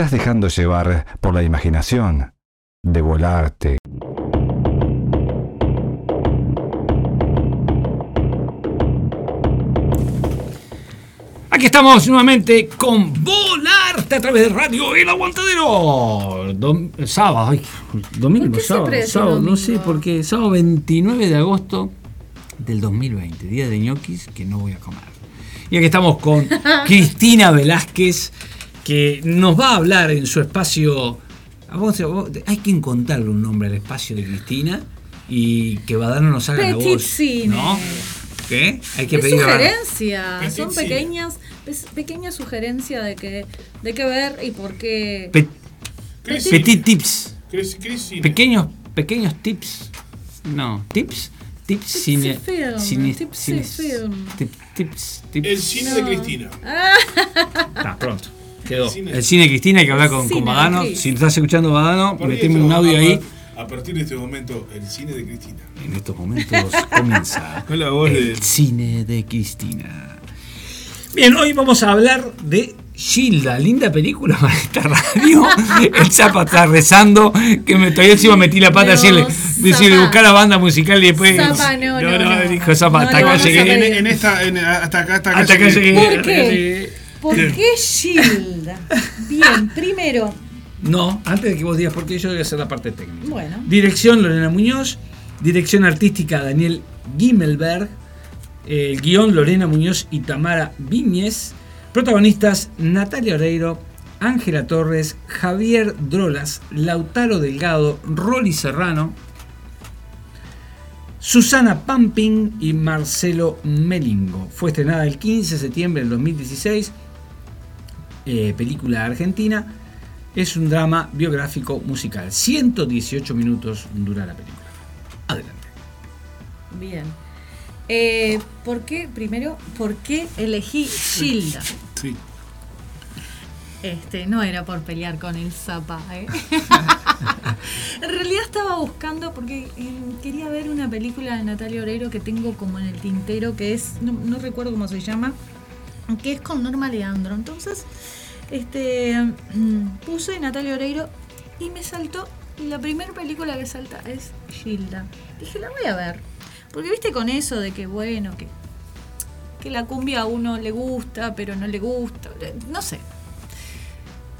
estás dejando llevar por la imaginación de volarte. Aquí estamos nuevamente con Volarte a través de Radio El Aguantadero. Dom- sábado, ay, domingo, ¿Por qué sábado, no sé por qué. Sábado 29 de agosto del 2020, día de ñoquis que no voy a comer. Y aquí estamos con Cristina Velázquez, que nos va a hablar en su espacio. hay que encontrarle un nombre al espacio de Cristina y que Badano nos haga la Petit voz. Cine. ¿No? ¿Qué? Hay que Es pedir a- sugerencia, Petit son cine. pequeñas, es pequeña sugerencia de que de qué ver y por qué. Pe- Petit tips. Cris-. Pequeños, pequeños tips. No, tips. Tips cine. film, cine- tips cine- film. tip- tips, tips. El cine de Cristina. Está pronto. Quedó. El cine. El cine de Cristina, hay que hablar con, con Badano. Si estás escuchando Badano, meteme un audio a- ahí. A partir de este momento, el cine de Cristina. En estos momentos comienza Con la voz el de- cine de Cristina. Bien, hoy vamos a hablar de Gilda, linda película para esta radio. El Zapa está rezando, que me, todavía encima metí la pata No, decirle, decirle buscar la banda musical y después. Zapa, no, no, no. dijo Zapa, No hasta acá llegué. En, en esta, en- hasta acá, hasta acá. Hasta acá llegué. llegué. ¿Por qué? ¿Por qué Gilda? Bien, primero, No, antes de que vos digas por qué, yo voy a hacer la parte técnica. Bueno. Dirección Lorena Muñoz. Dirección artística Daniel Gimmelberg. El guion Lorena Muñoz y Tamara Viñez. Protagonistas Natalia Oreiro, Ángela Torres, Javier Drolas, Lautaro Delgado, Rolly Serrano, Susana Pamping y Marcelo Melingo. Fue estrenada el 15 de septiembre del 2016. Eh, película argentina. Es un drama biográfico musical. 118 minutos dura la película. Adelante. bien. Eh, ¿Por qué, primero, por qué elegí Gilda? Sí. Este, no era por pelear con el Zapa, ¿eh? en realidad estaba bus- porque eh, quería ver una película de Natalia Oreiro que tengo como en el tintero, que es, no, no recuerdo cómo se llama, que es con Norma Leandro. Entonces, este, mm, puse Natalia Oreiro y me saltó, la primera película que salta es Gilda. Dije, la voy a ver. Porque viste con eso de que, bueno, que, que la cumbia a uno le gusta, pero no le gusta, no sé.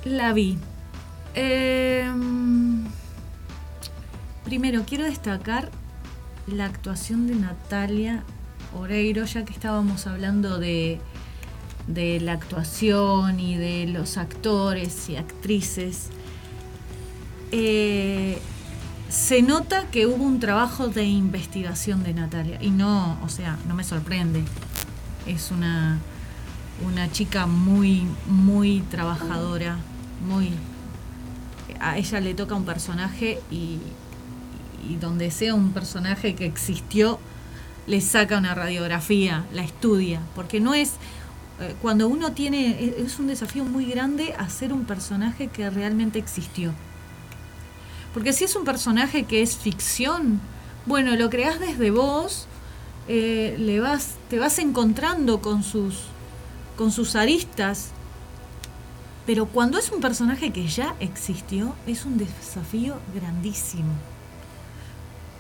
La vi. Em, primero, quiero destacar la actuación de Natalia Oreiro, ya que estábamos hablando de, de la actuación y de los actores y actrices. Eh, se nota que hubo un trabajo de investigación de Natalia. Y no, o sea, no me sorprende. Es una, una chica muy, muy trabajadora, muy... A ella le toca un personaje y, y donde sea un personaje que existió, le saca una radiografía, la estudia, porque no es... eh, Cuando uno tiene, es- es un desafío muy grande hacer un personaje que realmente existió. Porque si es un personaje que es ficción, bueno, lo creás desde vos, eh, le vas, te vas encontrando con sus, con sus aristas. Pero cuando es un personaje que ya existió, es un desafío grandísimo.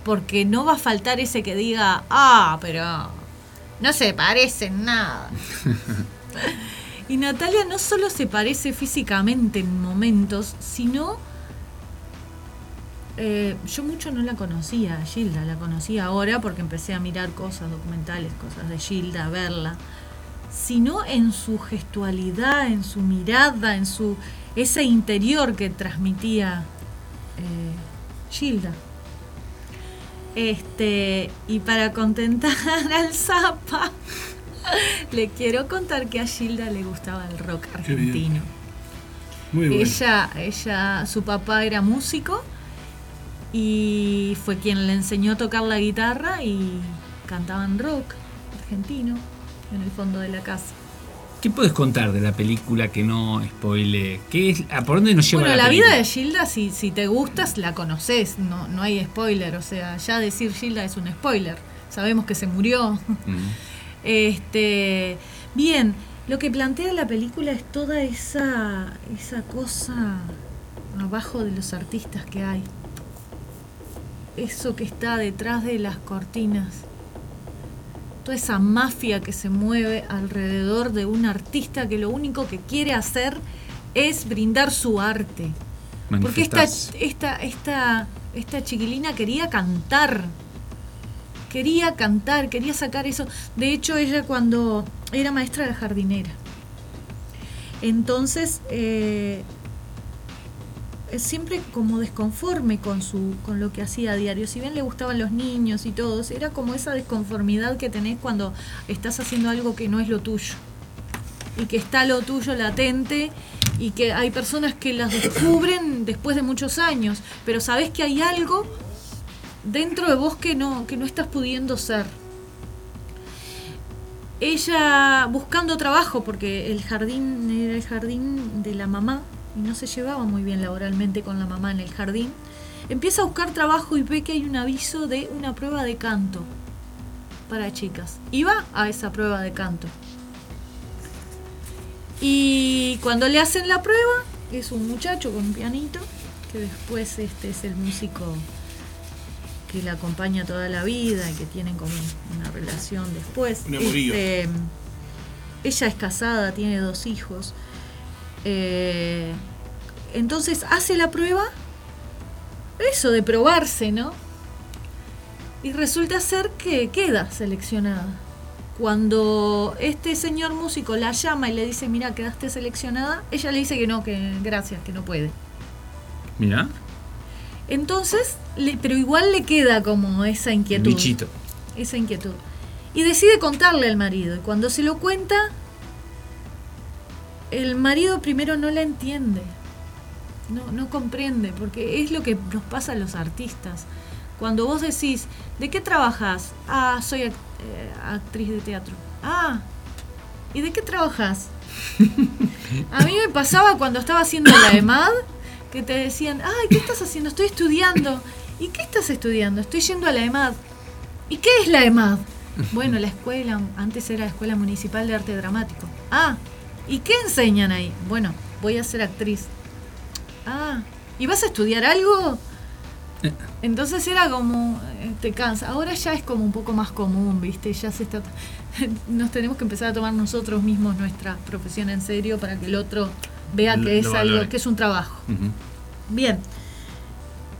Porque no va a faltar ese que diga, ah, pero no se parecen nada. y Natalia no solo se parece físicamente en momentos, sino eh, yo mucho no la conocía, a Gilda, la conocí ahora porque empecé a mirar cosas, documentales, cosas de Gilda, a verla, sino en su gestualidad, en su mirada, en su ese interior que transmitía eh, Gilda. Este, y para contentar al Zapa, le quiero contar que a Gilda le gustaba el rock argentino. Muy bueno. Ella, ella, su papá era músico y fue quien le enseñó a tocar la guitarra y cantaban rock argentino en el fondo de la casa. ¿Qué puedes contar de la película que no spoile? ¿Qué es, ¿A por dónde nos lleva Bueno, la, la vida de Gilda, si, si te gustas, la conoces, no, no hay spoiler, o sea, ya decir Gilda es un spoiler. Sabemos que se murió. Mm. Este, bien, lo que plantea la película es toda esa, esa cosa abajo de los artistas que hay. Eso que está detrás de las cortinas. Toda esa mafia que se mueve alrededor de un artista que lo único que quiere hacer es brindar su arte. Porque esta, esta, esta, esta chiquilina quería cantar. Quería cantar, quería sacar eso. De hecho, ella cuando era maestra de jardinera. Entonces, eh, siempre como desconforme con su con lo que hacía a diario. Si bien le gustaban los niños y todos, era como esa desconformidad que tenés cuando estás haciendo algo que no es lo tuyo. Y que está lo tuyo latente y que hay personas que las descubren después de muchos años, pero sabés que hay algo dentro de vos que no que no estás pudiendo ser. Ella buscando trabajo porque el jardín era el jardín de la mamá y no se llevaba muy bien laboralmente con la mamá en el jardín. Empieza a buscar trabajo y ve que hay un aviso de una prueba de canto para chicas. Y va a esa prueba de canto. Y cuando le hacen la prueba, es un muchacho con un pianito, que después este es el músico que la acompaña toda la vida y que tienen como una relación después. Un. Este, ella es casada, tiene dos hijos. Eh, entonces hace la prueba, eso de probarse, ¿no? Y resulta ser que queda seleccionada. Cuando este señor músico la llama y le dice, mira, quedaste seleccionada, ella le dice que no, que gracias, que no puede. Mira, Entonces, le- pero igual le queda como esa el inquietud. bichito. Esa inquietud. Y decide contarle al marido. Y cuando se lo cuenta, el marido primero no la entiende. No, no comprende, porque es lo que nos pasa a los artistas. Cuando vos decís, ¿de qué trabajas? Ah, soy act- eh, actriz de teatro. Ah, ¿y de qué trabajas? A mí me pasaba cuando estaba haciendo la EMAD, que te decían, ay, ¿qué estás haciendo? Estoy estudiando. ¿Y qué estás estudiando? Estoy yendo a la EMAD. ¿Y qué es la EMAD? Bueno, la escuela, antes era la Escuela Municipal de Arte Dramático. Ah, ¿y qué enseñan ahí? Bueno, voy a ser actriz. Ah, ¿y vas a estudiar algo? Entonces era como, eh, te cansa. Ahora ya es como un poco más común, ¿viste? Ya se está. Nos tenemos que empezar a tomar nosotros mismos nuestra profesión en serio para que el otro vea que es algo, que es un trabajo. Bien.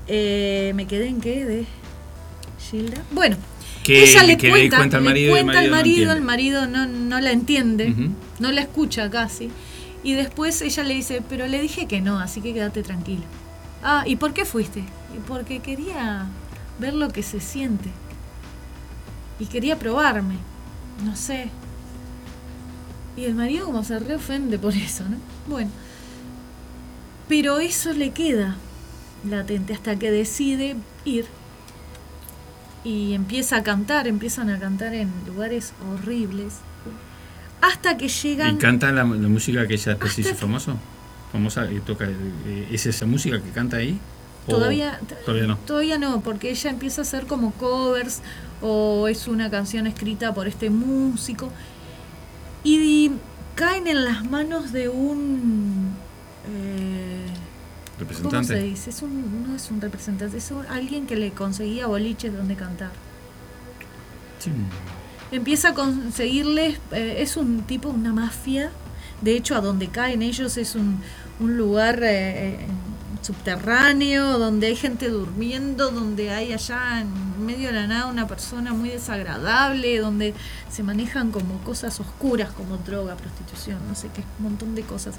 Eh, ¿Me quedé en qué? De Gilda. Bueno, Que- ella le que le cuenta, al le marido y el cuenta al marido el marido no, no la entiende, no la escucha casi. Y después ella le dice, pero le dije que no, así que quédate tranquilo. Ah, ¿y por qué fuiste? "Y Porque quería ver lo que se siente. Y quería probarme. No sé. Y el marido como se reofende por eso, ¿no? Bueno. Pero eso le queda latente hasta que decide ir y empieza a cantar, empiezan a cantar en lugares horribles, hasta que llegan... ¿Y canta la, la música que ella después hizo famoso? Famosa que toca. eh, ¿Es esa música que canta ahí? ¿O Todavía, Todavía no. Todavía no, porque ella empieza a hacer como covers o es una canción escrita por este músico y caen en las manos de un... eh, ¿Cómo se Representante. dice? Es un, no es un representante, es un- alguien que le conseguía boliches donde cantar. Sí. Empieza a conseguirles, eh, es un tipo, una mafia. De hecho, a donde caen ellos es un, un lugar eh, eh, subterráneo, donde hay gente durmiendo, donde hay allá en medio de la nada una persona muy desagradable, donde se manejan como cosas oscuras, como droga, prostitución, no sé qué, un montón de cosas.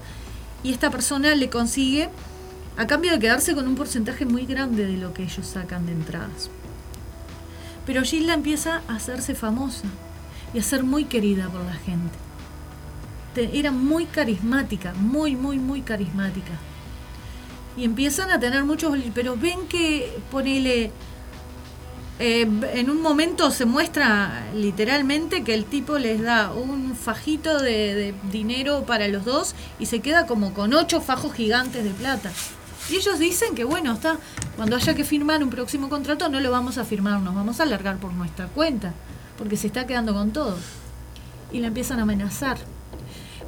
Y esta persona le consigue, a cambio de quedarse con un porcentaje muy grande de lo que ellos sacan de entradas. Pero Gilda empieza a hacerse famosa y a ser muy querida por la gente. Te- era muy carismática, muy, muy, muy carismática. Y empiezan a tener muchos, pero ven que ponele, eh, en un momento se muestra literalmente que el tipo les da un fajito de dinero para los dos y se queda como con ocho fajos gigantes de plata. Y ellos dicen que bueno, está, cuando haya que firmar un próximo contrato no lo vamos a firmar, nos vamos a alargar por nuestra cuenta, porque se está quedando con todo. Y la empiezan a amenazar.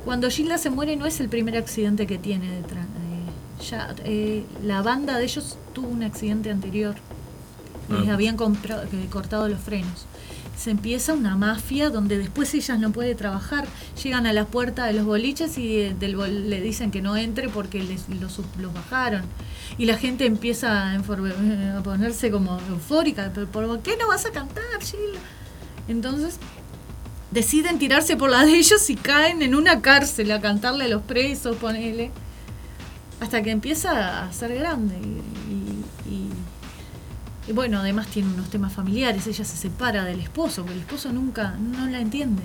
Cuando Gilda se muere no es el primer accidente que tiene detrás. eh, ya, eh, la banda de ellos tuvo un accidente anterior. Les Ah. habían compra- eh, cortado los frenos. Se empieza una mafia donde después ellas no puede trabajar. Llegan a la puerta de los boliches y eh, del bol- le dicen que no entre porque les, los, los bajaron. Y la gente empieza a, enfor- a ponerse como eufórica. ¿Pero ¿Por qué no vas a cantar, Gilda? Entonces deciden tirarse por la de ellos y caen en una cárcel a cantarle a los presos, ponele. Hasta que empieza a ser grande. Y bueno, además tiene unos temas familiares. Ella se separa del esposo, porque el esposo nunca, no la entiende.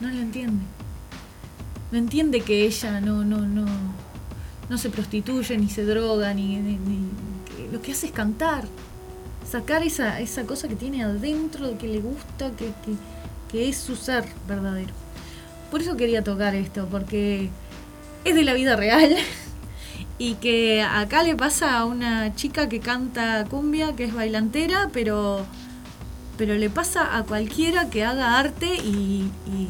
No la entiende. No entiende que ella no, no, no, no se prostituye, ni se droga, ni, ni- ni- lo que hace es cantar. Sacar esa, esa cosa que tiene adentro, que le gusta, que, que, que es su ser verdadero. Por eso quería tocar esto, porque es de la vida real. Y que acá le pasa a una chica que canta cumbia, que es bailantera, pero, pero le pasa a cualquiera que haga arte y, y,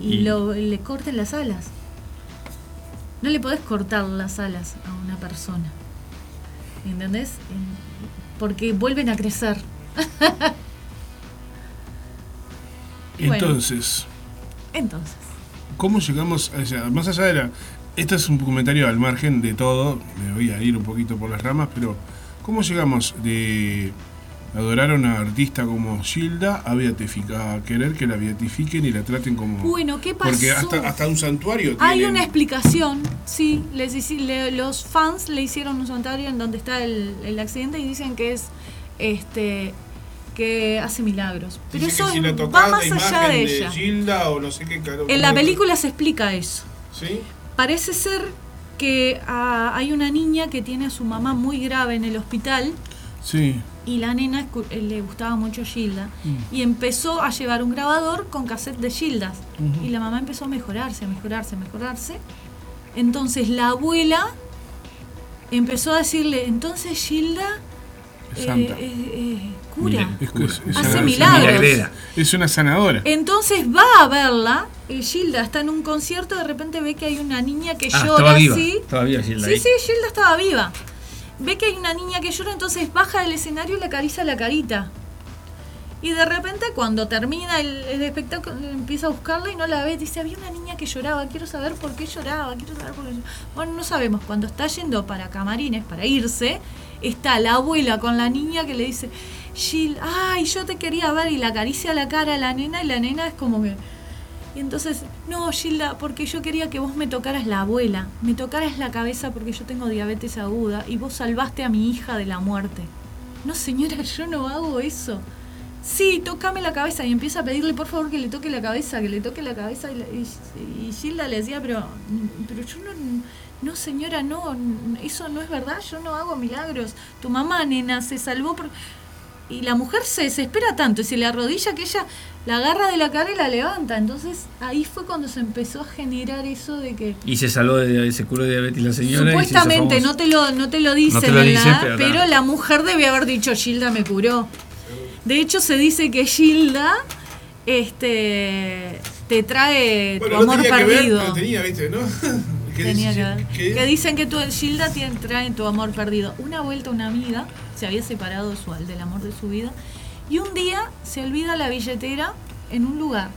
y Y- lo- le corten las alas. No le podés cortar las alas a una persona. ¿Entendés? En- Porque vuelven a crecer. Bueno. Entonces, Entonces. ¿cómo llegamos a ella? Más allá de la. Esto es un comentario al margen de todo, me voy a ir un poquito por las ramas, pero ¿cómo llegamos de adorar a una artista como Gilda a, beatificar, a querer que la beatifiquen y la traten como. Bueno, ¿qué pasó? Porque hasta, hasta un santuario Hay tienen. una explicación, sí. Les, le- los fans le hicieron un santuario en donde está el, el accidente y dicen que es este que hace milagros. Pero Dice eso que si la va más allá de de, ella. Gilda o no sé qué caro- En la película se explica eso. ¿Sí? Parece ser que ah, hay una niña que tiene a su mamá muy grave en el hospital Sí. y la nena eh, le gustaba mucho Gilda Mm. y empezó a llevar un grabador con cassette de Gildas y la mamá empezó a mejorarse, a mejorarse, a mejorarse. Entonces la abuela empezó a decirle, entonces Gilda Es eh, santa. eh, eh, cura. Es, es- es- Hace milagros. Es una sanadora. Entonces va a verla. eh, Gilda está en un concierto, de repente ve que hay una niña que Ah, llora así. Viva Gilda Sí, ahí. sí, Gilda estaba viva. Ve que hay una niña que llora, entonces baja del escenario y le acaricia la carita. Y de repente, cuando termina el, el espectáculo, empieza a buscarla y no la ve. Dice: Había una niña que lloraba, quiero saber por qué lloraba, quiero saber por qué lloraba. Bueno, no sabemos. Cuando está yendo para camarines, para irse, está la abuela con la niña que le dice: Gil, ay, yo te quería ver. Y le acaricia la cara a la nena, y la nena es como que. Y entonces, no, Gilda, porque yo quería que vos me tocaras la abuela, me tocaras la cabeza porque yo tengo diabetes aguda y vos salvaste a mi hija de la muerte. No, señora, yo no hago eso. Sí, tócame la cabeza y empieza a pedirle por favor que le toque la cabeza, que le toque la cabeza la- y- y Gilda le decía, pero, pero yo no, no señora, no, eso no es verdad, yo no hago milagros. Tu mamá, nena, se salvó por... Y la mujer se desespera tanto y se le arrodilla que ella la agarra de la cara y la levanta. Entonces ahí fue cuando se empezó a generar eso de que Y se salvó de se curó de diabetes la señora. y se hizo supuestamente no te lo no te lo dicen, No te lo en dicen, la- pero la mujer debe haber dicho Gilda me curó. De hecho se dice que Gilda este te trae Bueno, tu no amor tenía que ver, perdido. pero tenía, ¿viste? ¿no? ¿Qué Tenía dice? que. ¿Qué? Que dicen que tu Gilda te trae tu amor perdido. Una vuelta una amiga se había separado su, del amor de su vida y un día se olvida la billetera en un lugar.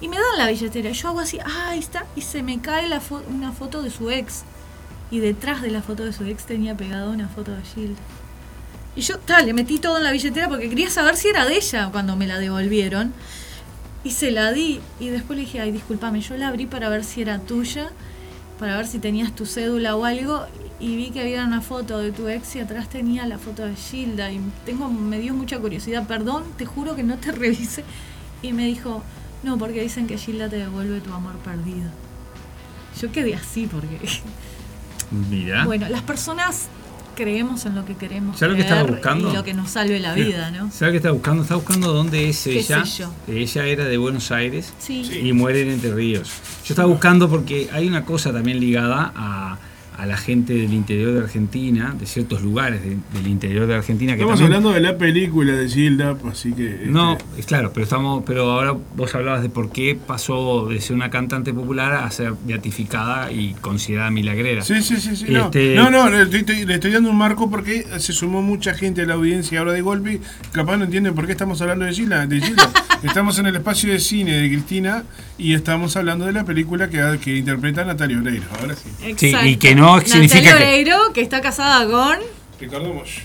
Y me dan la billetera. Yo hago así, ah, ahí está. Y se me cae la fo- una foto de su ex. Y detrás de la foto de su ex tenía pegada una foto de Gilda. Y yo, tal, le metí todo en la billetera porque quería saber si era de ella cuando me la devolvieron. Y se la di. Y después le dije, ay, discúlpame, yo la abrí para ver si era tuya, para ver si tenías tu cédula o algo. Y vi que había una foto de tu ex y atrás tenía la foto de Gilda. Y tengo, me dio mucha curiosidad. Perdón, te juro que no te revise. Y me dijo, no, porque dicen que Gilda te devuelve tu amor perdido. Yo quedé así porque... Mira. Bueno, las personas creemos en lo que queremos ¿Sabes lo que estaba buscando? y lo que nos salve la vida, ¿no? ¿Sabes qué está buscando? Está buscando dónde es ¿Qué ella. sé yo? Ella era de Buenos Aires Sí. y muere en Entre Ríos. Yo estaba buscando porque hay una cosa también ligada a, a la gente del interior de Argentina, de ciertos lugares de- del interior de Argentina que Estamos también- hablando de la película de Gilda, así que. este, No, es claro, pero estamos, pero ahora vos hablabas de por qué pasó de ser una cantante popular a ser beatificada y considerada milagrera. Sí, sí, sí, sí. No, Este- no, no, le estoy, estoy- le estoy dando un marco porque se sumó mucha gente a la audiencia ahora de golpe. Capaz no entienden por qué estamos hablando de Gilda. De Gilda. estamos en el espacio de cine de Cristina y estamos hablando de la película que, que interpreta Natalia Oreiro. Ahora sí. Sí, Exacto. y que no significa Natalia que- Oreiro, que está casada con... Ricardo Mosch.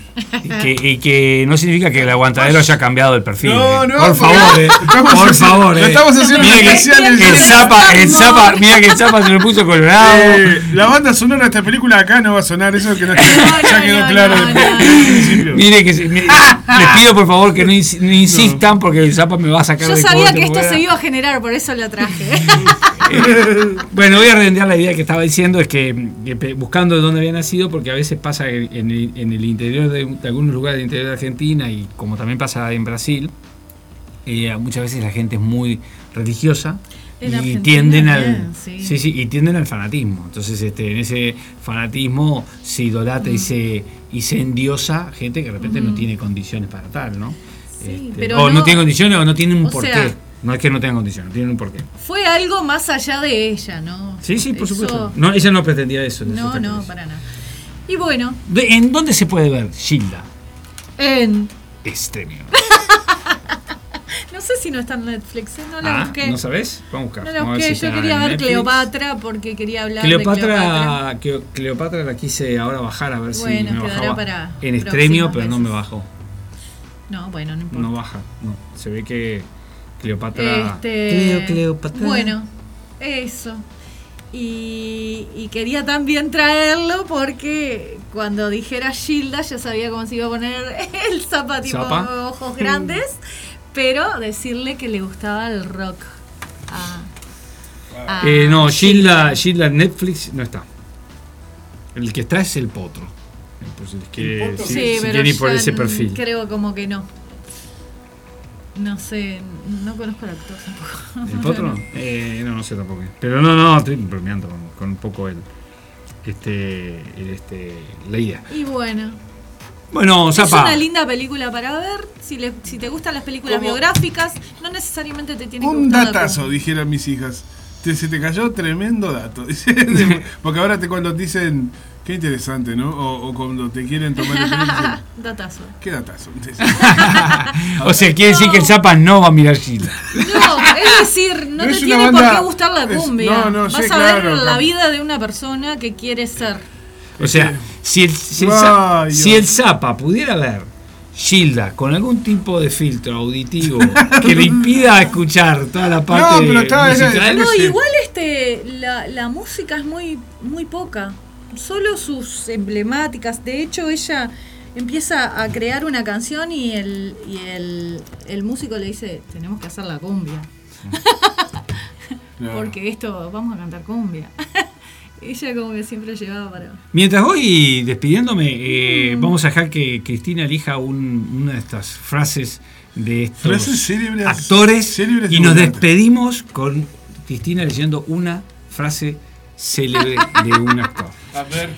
Y que, y que no significa que el aguantadero haya cambiado el perfil. No, eh. no, por favor, eh. estamos por haciendo- favor. lo eh. estamos haciendo Mira que especial el, en- Zapa, el Zapa, mira que el Zapa se lo puso colorado. Eh, la banda sonora de esta película acá no va a sonar, eso que no, ya quedó no, claro no, desde no. Mire que mire, les pido por favor que no, ins- no insistan porque el Zapa me va a sacar Yo de sabía que esto se iba a generar, por eso la traje. Bueno, voy a redondear la idea que estaba diciendo, es que, buscando de dónde había nacido, porque a veces pasa en, el, en el interior de, de algunos lugares del interior de Argentina y como también pasa en Brasil, eh, muchas veces la gente es muy religiosa y Argentina tienden al sí. sí, sí, y tienden al fanatismo. Entonces, este, en ese fanatismo se idolatra y se y se endiosa gente que de repente no tiene condiciones para tal, ¿no? Este, pero o no, no- tiene condiciones o no tiene un porqué. sea- no es que no tengan condiciones, tienen un porqué. Fue algo más allá de ella, ¿no? Sí, sí, por Eso- supuesto. No, ella no pretendía eso. No, no, papeles. para nada. Y bueno, ¿En dónde se puede ver Gilda? en... Extremio. No sé si no está en Netflix, ¿eh? no la Ah, busqué. ¿No sabés? Vamos a buscar. No la busqué, si yo quería ver Netflix. Cleopatra porque quería hablar de Cleopatra. Cleopatra, Cleopatra la quise ahora bajar a ver si Bueno, me quedará bajaba para en extremio, próximas pero no me bajó. No, bueno, no importa. No baja, no. Se ve que Cleopatra. Este, Cleo, Cleopatra. Bueno, eso. Y, y quería también traerlo porque cuando dijera Gilda ya sabía cómo se iba a poner el zapa tipo Zapa. ojos grandes, pero decirle que le gustaba el rock. a- a Eh, no, Gilda. Gilda, en Netflix no está. El que está es el potro. Pues el que, ¿El potro? si, Sí, si pero quiere ir por ese perfil. Creo como que no. No sé, no conozco al actor tampoco. ¿El potro? Eh, no, no sé tampoco. Pero no, no, estoy bromeando con, con un poco el, este, el, este, la idea. Y bueno, Bueno, Es Zapa. una linda película para ver. Si, le- si te gustan las películas ¿Cómo? biográficas, no necesariamente te tiene que Un gustar datazo, dijeron mis hijas. Te- se te cayó tremendo dato. Porque ahora te cuando te dicen, qué interesante, ¿no? O, o cuando te quieren tomar el pelo, Datazo. qué datazo. O sea, quiere decir que el Zapa no va a mirar Gilda. No, es decir, no, No te es tiene por qué gustar la es- cumbia. no, no, Vas sí, a ver claro, la claro. vida de una persona que quiere ser. O sea, si el, si el, Za- Ay, si el Zapa pudiera ver Gilda con algún tipo de filtro auditivo que le impida escuchar toda la parte pero está- musical, No, igual este la, la música es muy muy poca. Solo sus emblemáticas. De hecho, ella empieza a crear una canción y el, y el, el músico le dice, tenemos que hacer la cumbia. Claro. Porque esto, vamos a cantar cumbia. ella como que siempre llevaba para... Mientras voy despidiéndome, eh, Mm. vamos a dejar que Cristina elija un- una de estas frases de estos Frases célebres- actores célebres y nos despedimos con Cristina leyendo una frase célebre de un actor. A ver.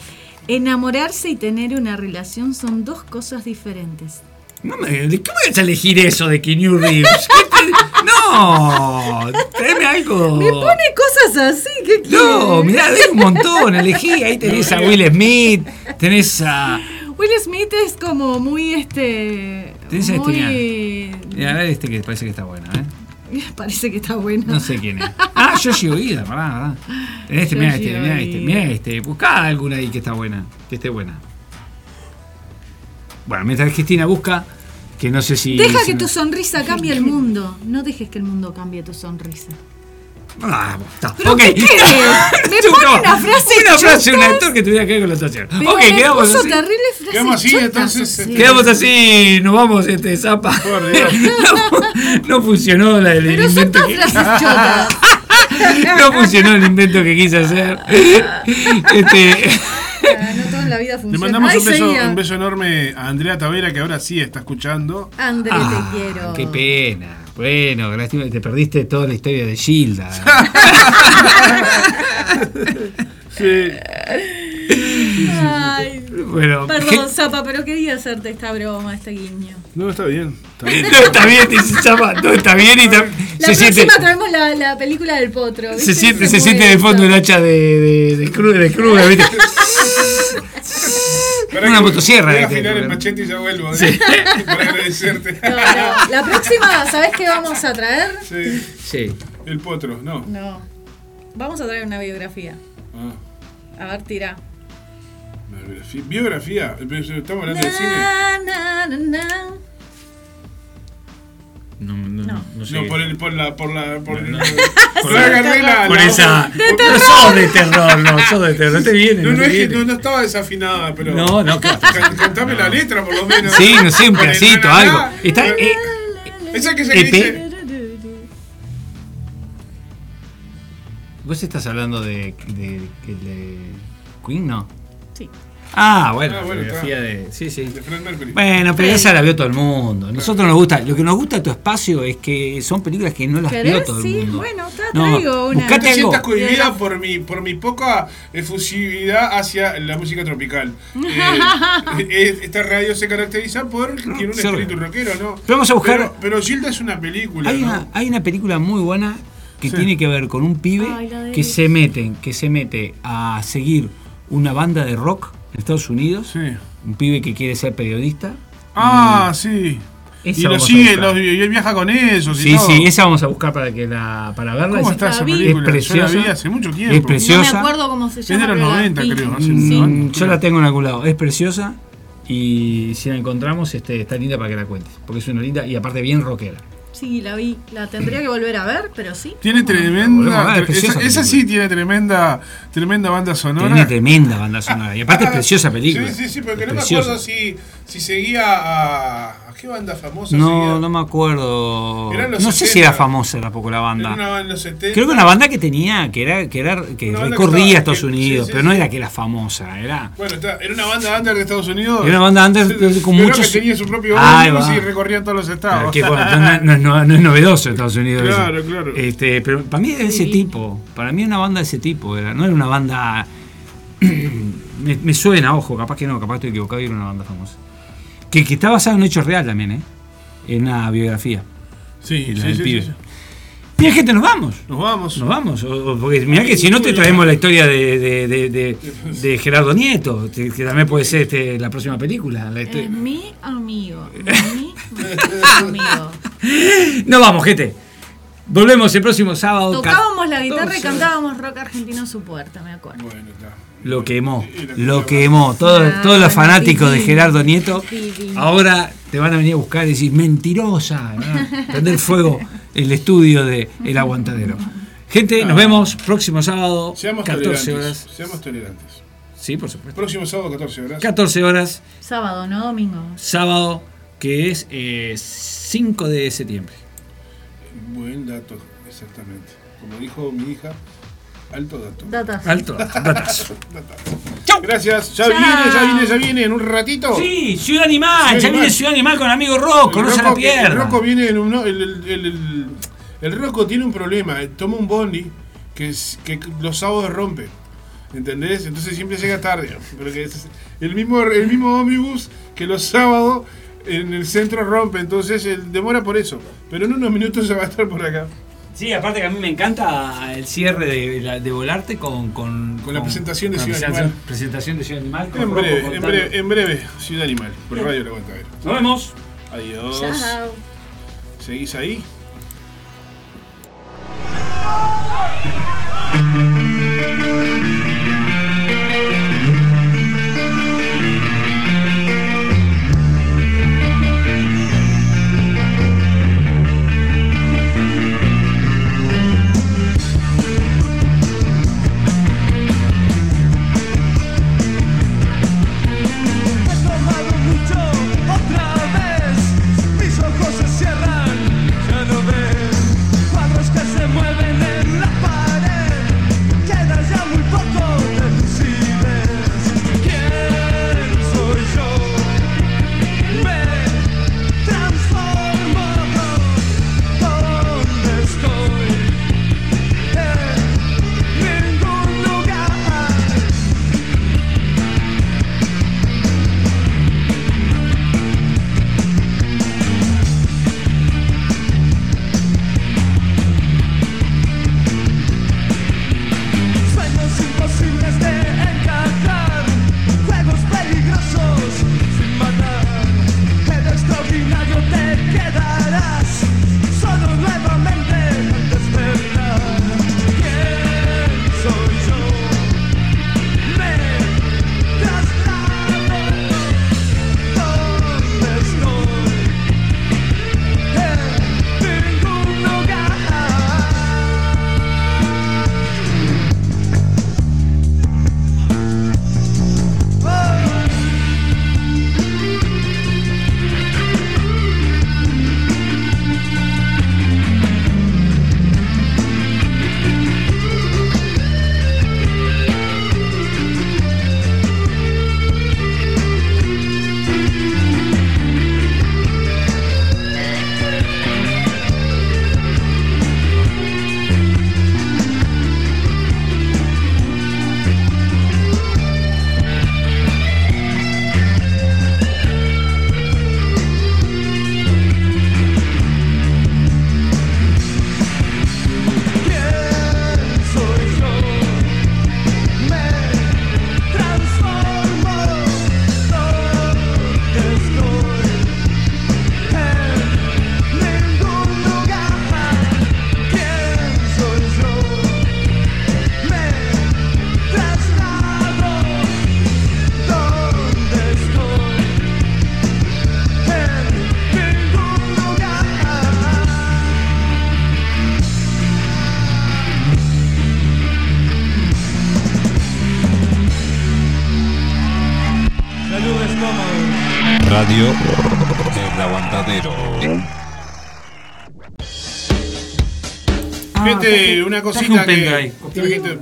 Enamorarse y tener una relación son dos cosas diferentes. No me, ¿De qué voy a elegir eso de Keanu Reeves? ¿Qué te- No, tráeme algo. Me pone cosas así, ¿qué No, mirá, hay un montón. Elegí, ahí tenés a Will Smith, tenés a. Will Smith es como muy este. Tenés a este, muy. Mirá, a ver este que parece que está bueno, ¿eh? Parece que está bueno. No sé quién es. Ah, Yoshi Oida, pará, pará. Tenés este, mirá Yoshi este, mirá este, mirá este. Buscá alguna ahí que está buena, que esté buena. Bueno, mientras Cristina busca, que no sé si. Deja si que no- tu sonrisa cambie el mundo. No dejes que el mundo cambie tu sonrisa. Ah, está. ¿Pero ok. qué querés? Me pone no. una frase Una frase, un actor que tuviera que ver con la actuación. Pero Ok, quedamos así. Quedamos así, chotas, entonces, así. Quedamos así, nos vamos, este zapa. Por Dios. No, no funcionó la del Pero invento todas que, frases chotas. no funcionó el invento que quise hacer. Este, Ah, No todo en la vida Le funciona. mandamos Ay, un beso, un beso enorme a Andrea Tavera, que ahora sí está escuchando. André, ah, te quiero. Qué pena. Bueno, lástima que te perdiste toda la historia de Gilda. Sí. Ay, Bueno, perdón, Zapa, pero quería hacerte esta broma, este guiño. No, está bien. Está bien. no está bien, dice Zapa, no está bien y tam- La se próxima siente. traemos la, la película del potro. Se siente, se siente de fondo el hacha de, de, de, Kruger, de Kruger, ¿viste? Pará Una que motosierra. Voy a este, afinar el Kruger. machete y ya vuelvo. ¿eh? Sí. Para agradecerte. No, no. La próxima, ¿sabes qué vamos a traer? Sí. Sí. El potro, no. No. Vamos a traer una biografía. Ah, A ver, tira. una biografía. Biografía. Estamos hablando de cine. Na, na, na, na. No, no, No. no sé. No, por, el, por la. Por la. Por, No, la- por la. Por esa. No sos de terror, no, sos de terror. No te viene, No, no, te es que viene. no, no estaba desafinada, pero. No, no, claro. Can- Cantame la letra por lo menos. Sí, no sé, un pedacito, algo. Está, eh, Esa que se EP. dice. ¿Vos estás hablando de, de, de, de Queen, no? Sí. Ah, bueno, Ah, la bueno, biografía está. de. Sí, sí. De Fred Mercury. Bueno, pero esa la vio todo el mundo. Nosotros nos gusta. Lo que nos gusta de tu espacio es que son películas que no las vio todo el Sí, mundo. bueno, te No, traigo una. No buscate te sientas cohibida por mi, por mi poca efusividad hacia la música tropical. Eh, esta radio se caracteriza por que tiene un sí, espíritu rockero, ¿no? Pero vamos a buscar- Pero, pero Gilda es una película, Hay ¿no? una, hay una película muy buena que Sí. tiene que ver con un pibe Ay, la que se mete, que se mete a seguir una banda de rock en Estados Unidos. Sí. Un pibe que quiere ser periodista. Ah, sí. Esa Y lo sigue, y él viaja con ellos. y Sí, todo. sí, esa vamos a buscar para que la para verla. ¿Cómo Es- está esa película? Es Yo preciosa. la vi hace mucho tiempo. Es No preciosa. me acuerdo cómo se Es llama. de los pero la 90, vi. creo. hace Mm, yo la tengo en algún lado. Es preciosa y si la encontramos este, está linda para que la cuentes. Porque es una linda y aparte bien rockera. Sí, la vi. La tendría que volver a ver, pero sí. Tiene tremenda. ver, tre- preciosa esa, sí tiene tremenda, tremenda banda sonora. Tiene tremenda banda sonora. Y aparte es preciosa película. Sí, sí, sí, porque Es no me preciosa. acuerdo si, si seguía a. ¿A qué banda famosa No, seguía? no me acuerdo. No sé si 70. era famosa tampoco la Era banda. una banda en los 70. Creo que una banda que tenía, que era, que era, que recorría Estados que- Unidos, sí, sí, pero no sí. era que era famosa, era. Bueno, está- era una banda under de Estados Unidos. Era una banda under con pero muchos- que tenía su propio ómnibus y recorría todos los estados. Que, bueno, no, no es no- no es novedoso Estados Unidos. eso. Claro, claro. Este, pero para mí era de ese tipo. Para mí era una banda de ese tipo. Era, no era una banda. me, me suena, ojo, capaz que no, capaz estoy equivocado y era una banda famosa. Que, que está basado en un hecho real también, ¿eh? En una biografía. Sí, sí, sí, pibe. sí, sí. Mira, gente, nos vamos. Nos vamos. Nos vamos. o- o- porque mirá que si no te traemos la historia de, de- de- de- de Gerardo Nieto, que que también puede ser este, la próxima película. la historia- Es mi amigo. Mi amigo. Nos vamos, gente. Volvemos el próximo sábado. Tocábamos la guitarra y 14. cantábamos rock argentino a su puerta, me acuerdo. Bueno, está. Lo quemó, lo quemó. Todo- todos los fanáticos de Gerardo Nieto ahora te van a venir a buscar y decir, mentirosa. ¿no? Prender fuego el estudio de El Aguantadero. Gente, nos vemos próximo sábado, Seamos 14 tolerantes. horas. Seamos tolerantes. Sí, por supuesto. Próximo sábado, 14 horas. 14 horas, Sábado, no domingo. sábado, que es eh, 5 de septiembre. Buen dato, exactamente. Como dijo mi hija, alto dato. Datas. Alto, datazo. Chau. Gracias. Ya Chao. viene, ya viene, ya viene en un ratito. Sí, Ciudad Animal, Ciudad ya Animal. viene Ciudad Animal con amigo Rocco, El no se la Rocco- El pierda. Rocco viene en un. el, el, el, el- el Rocco tiene un problema. eh, Toma un bondi que, es- que los sábados rompe. ¿Entendés? Entonces siempre llega tarde. Pero que es el mismo, el mismo ómnibus que los sábados en el centro rompe. Entonces él demora por eso. Pero en unos minutos se va a estar por acá. Sí, aparte que a mí me encanta el cierre de, la- de Volarte con, con, Con la presentación de Ciudad Animal. presentación de Ciudad Animal. con En breve, en contando. breve, en breve, Ciudad Animal, por Radio La Aguantadero. Nos vemos. Adiós. Chao. ¿Seguís ahí? Gente, una cosita un que.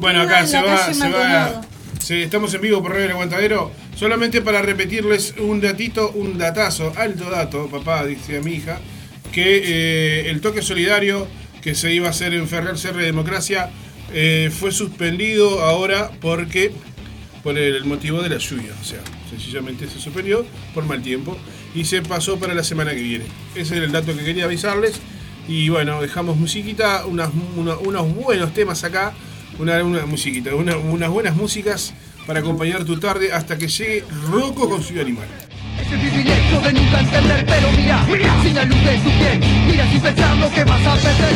Bueno, acá se va, se va. Estamos en vivo por Radio El Aguantadero. Solamente para repetirles un datito, un datazo, alto dato, papá, dice a mi hija, que eh, el toque solidario que se iba a hacer en Ferrer Cerre Democracia eh, fue suspendido ahora porque por el motivo de la lluvia. O sea, sencillamente se suspendió por mal tiempo y se pasó para la semana que viene. Ese era el dato que quería avisarles. Y bueno, dejamos musiquita, unas, una- unos buenos temas acá, una, una musiquita, una- unas buenas músicas para acompañar tu tarde hasta que llegue Rocco con su animal. Es el privilegio de nunca entender, pero mira, sin la luz de su piel, mira sin pensar lo que vas a perder.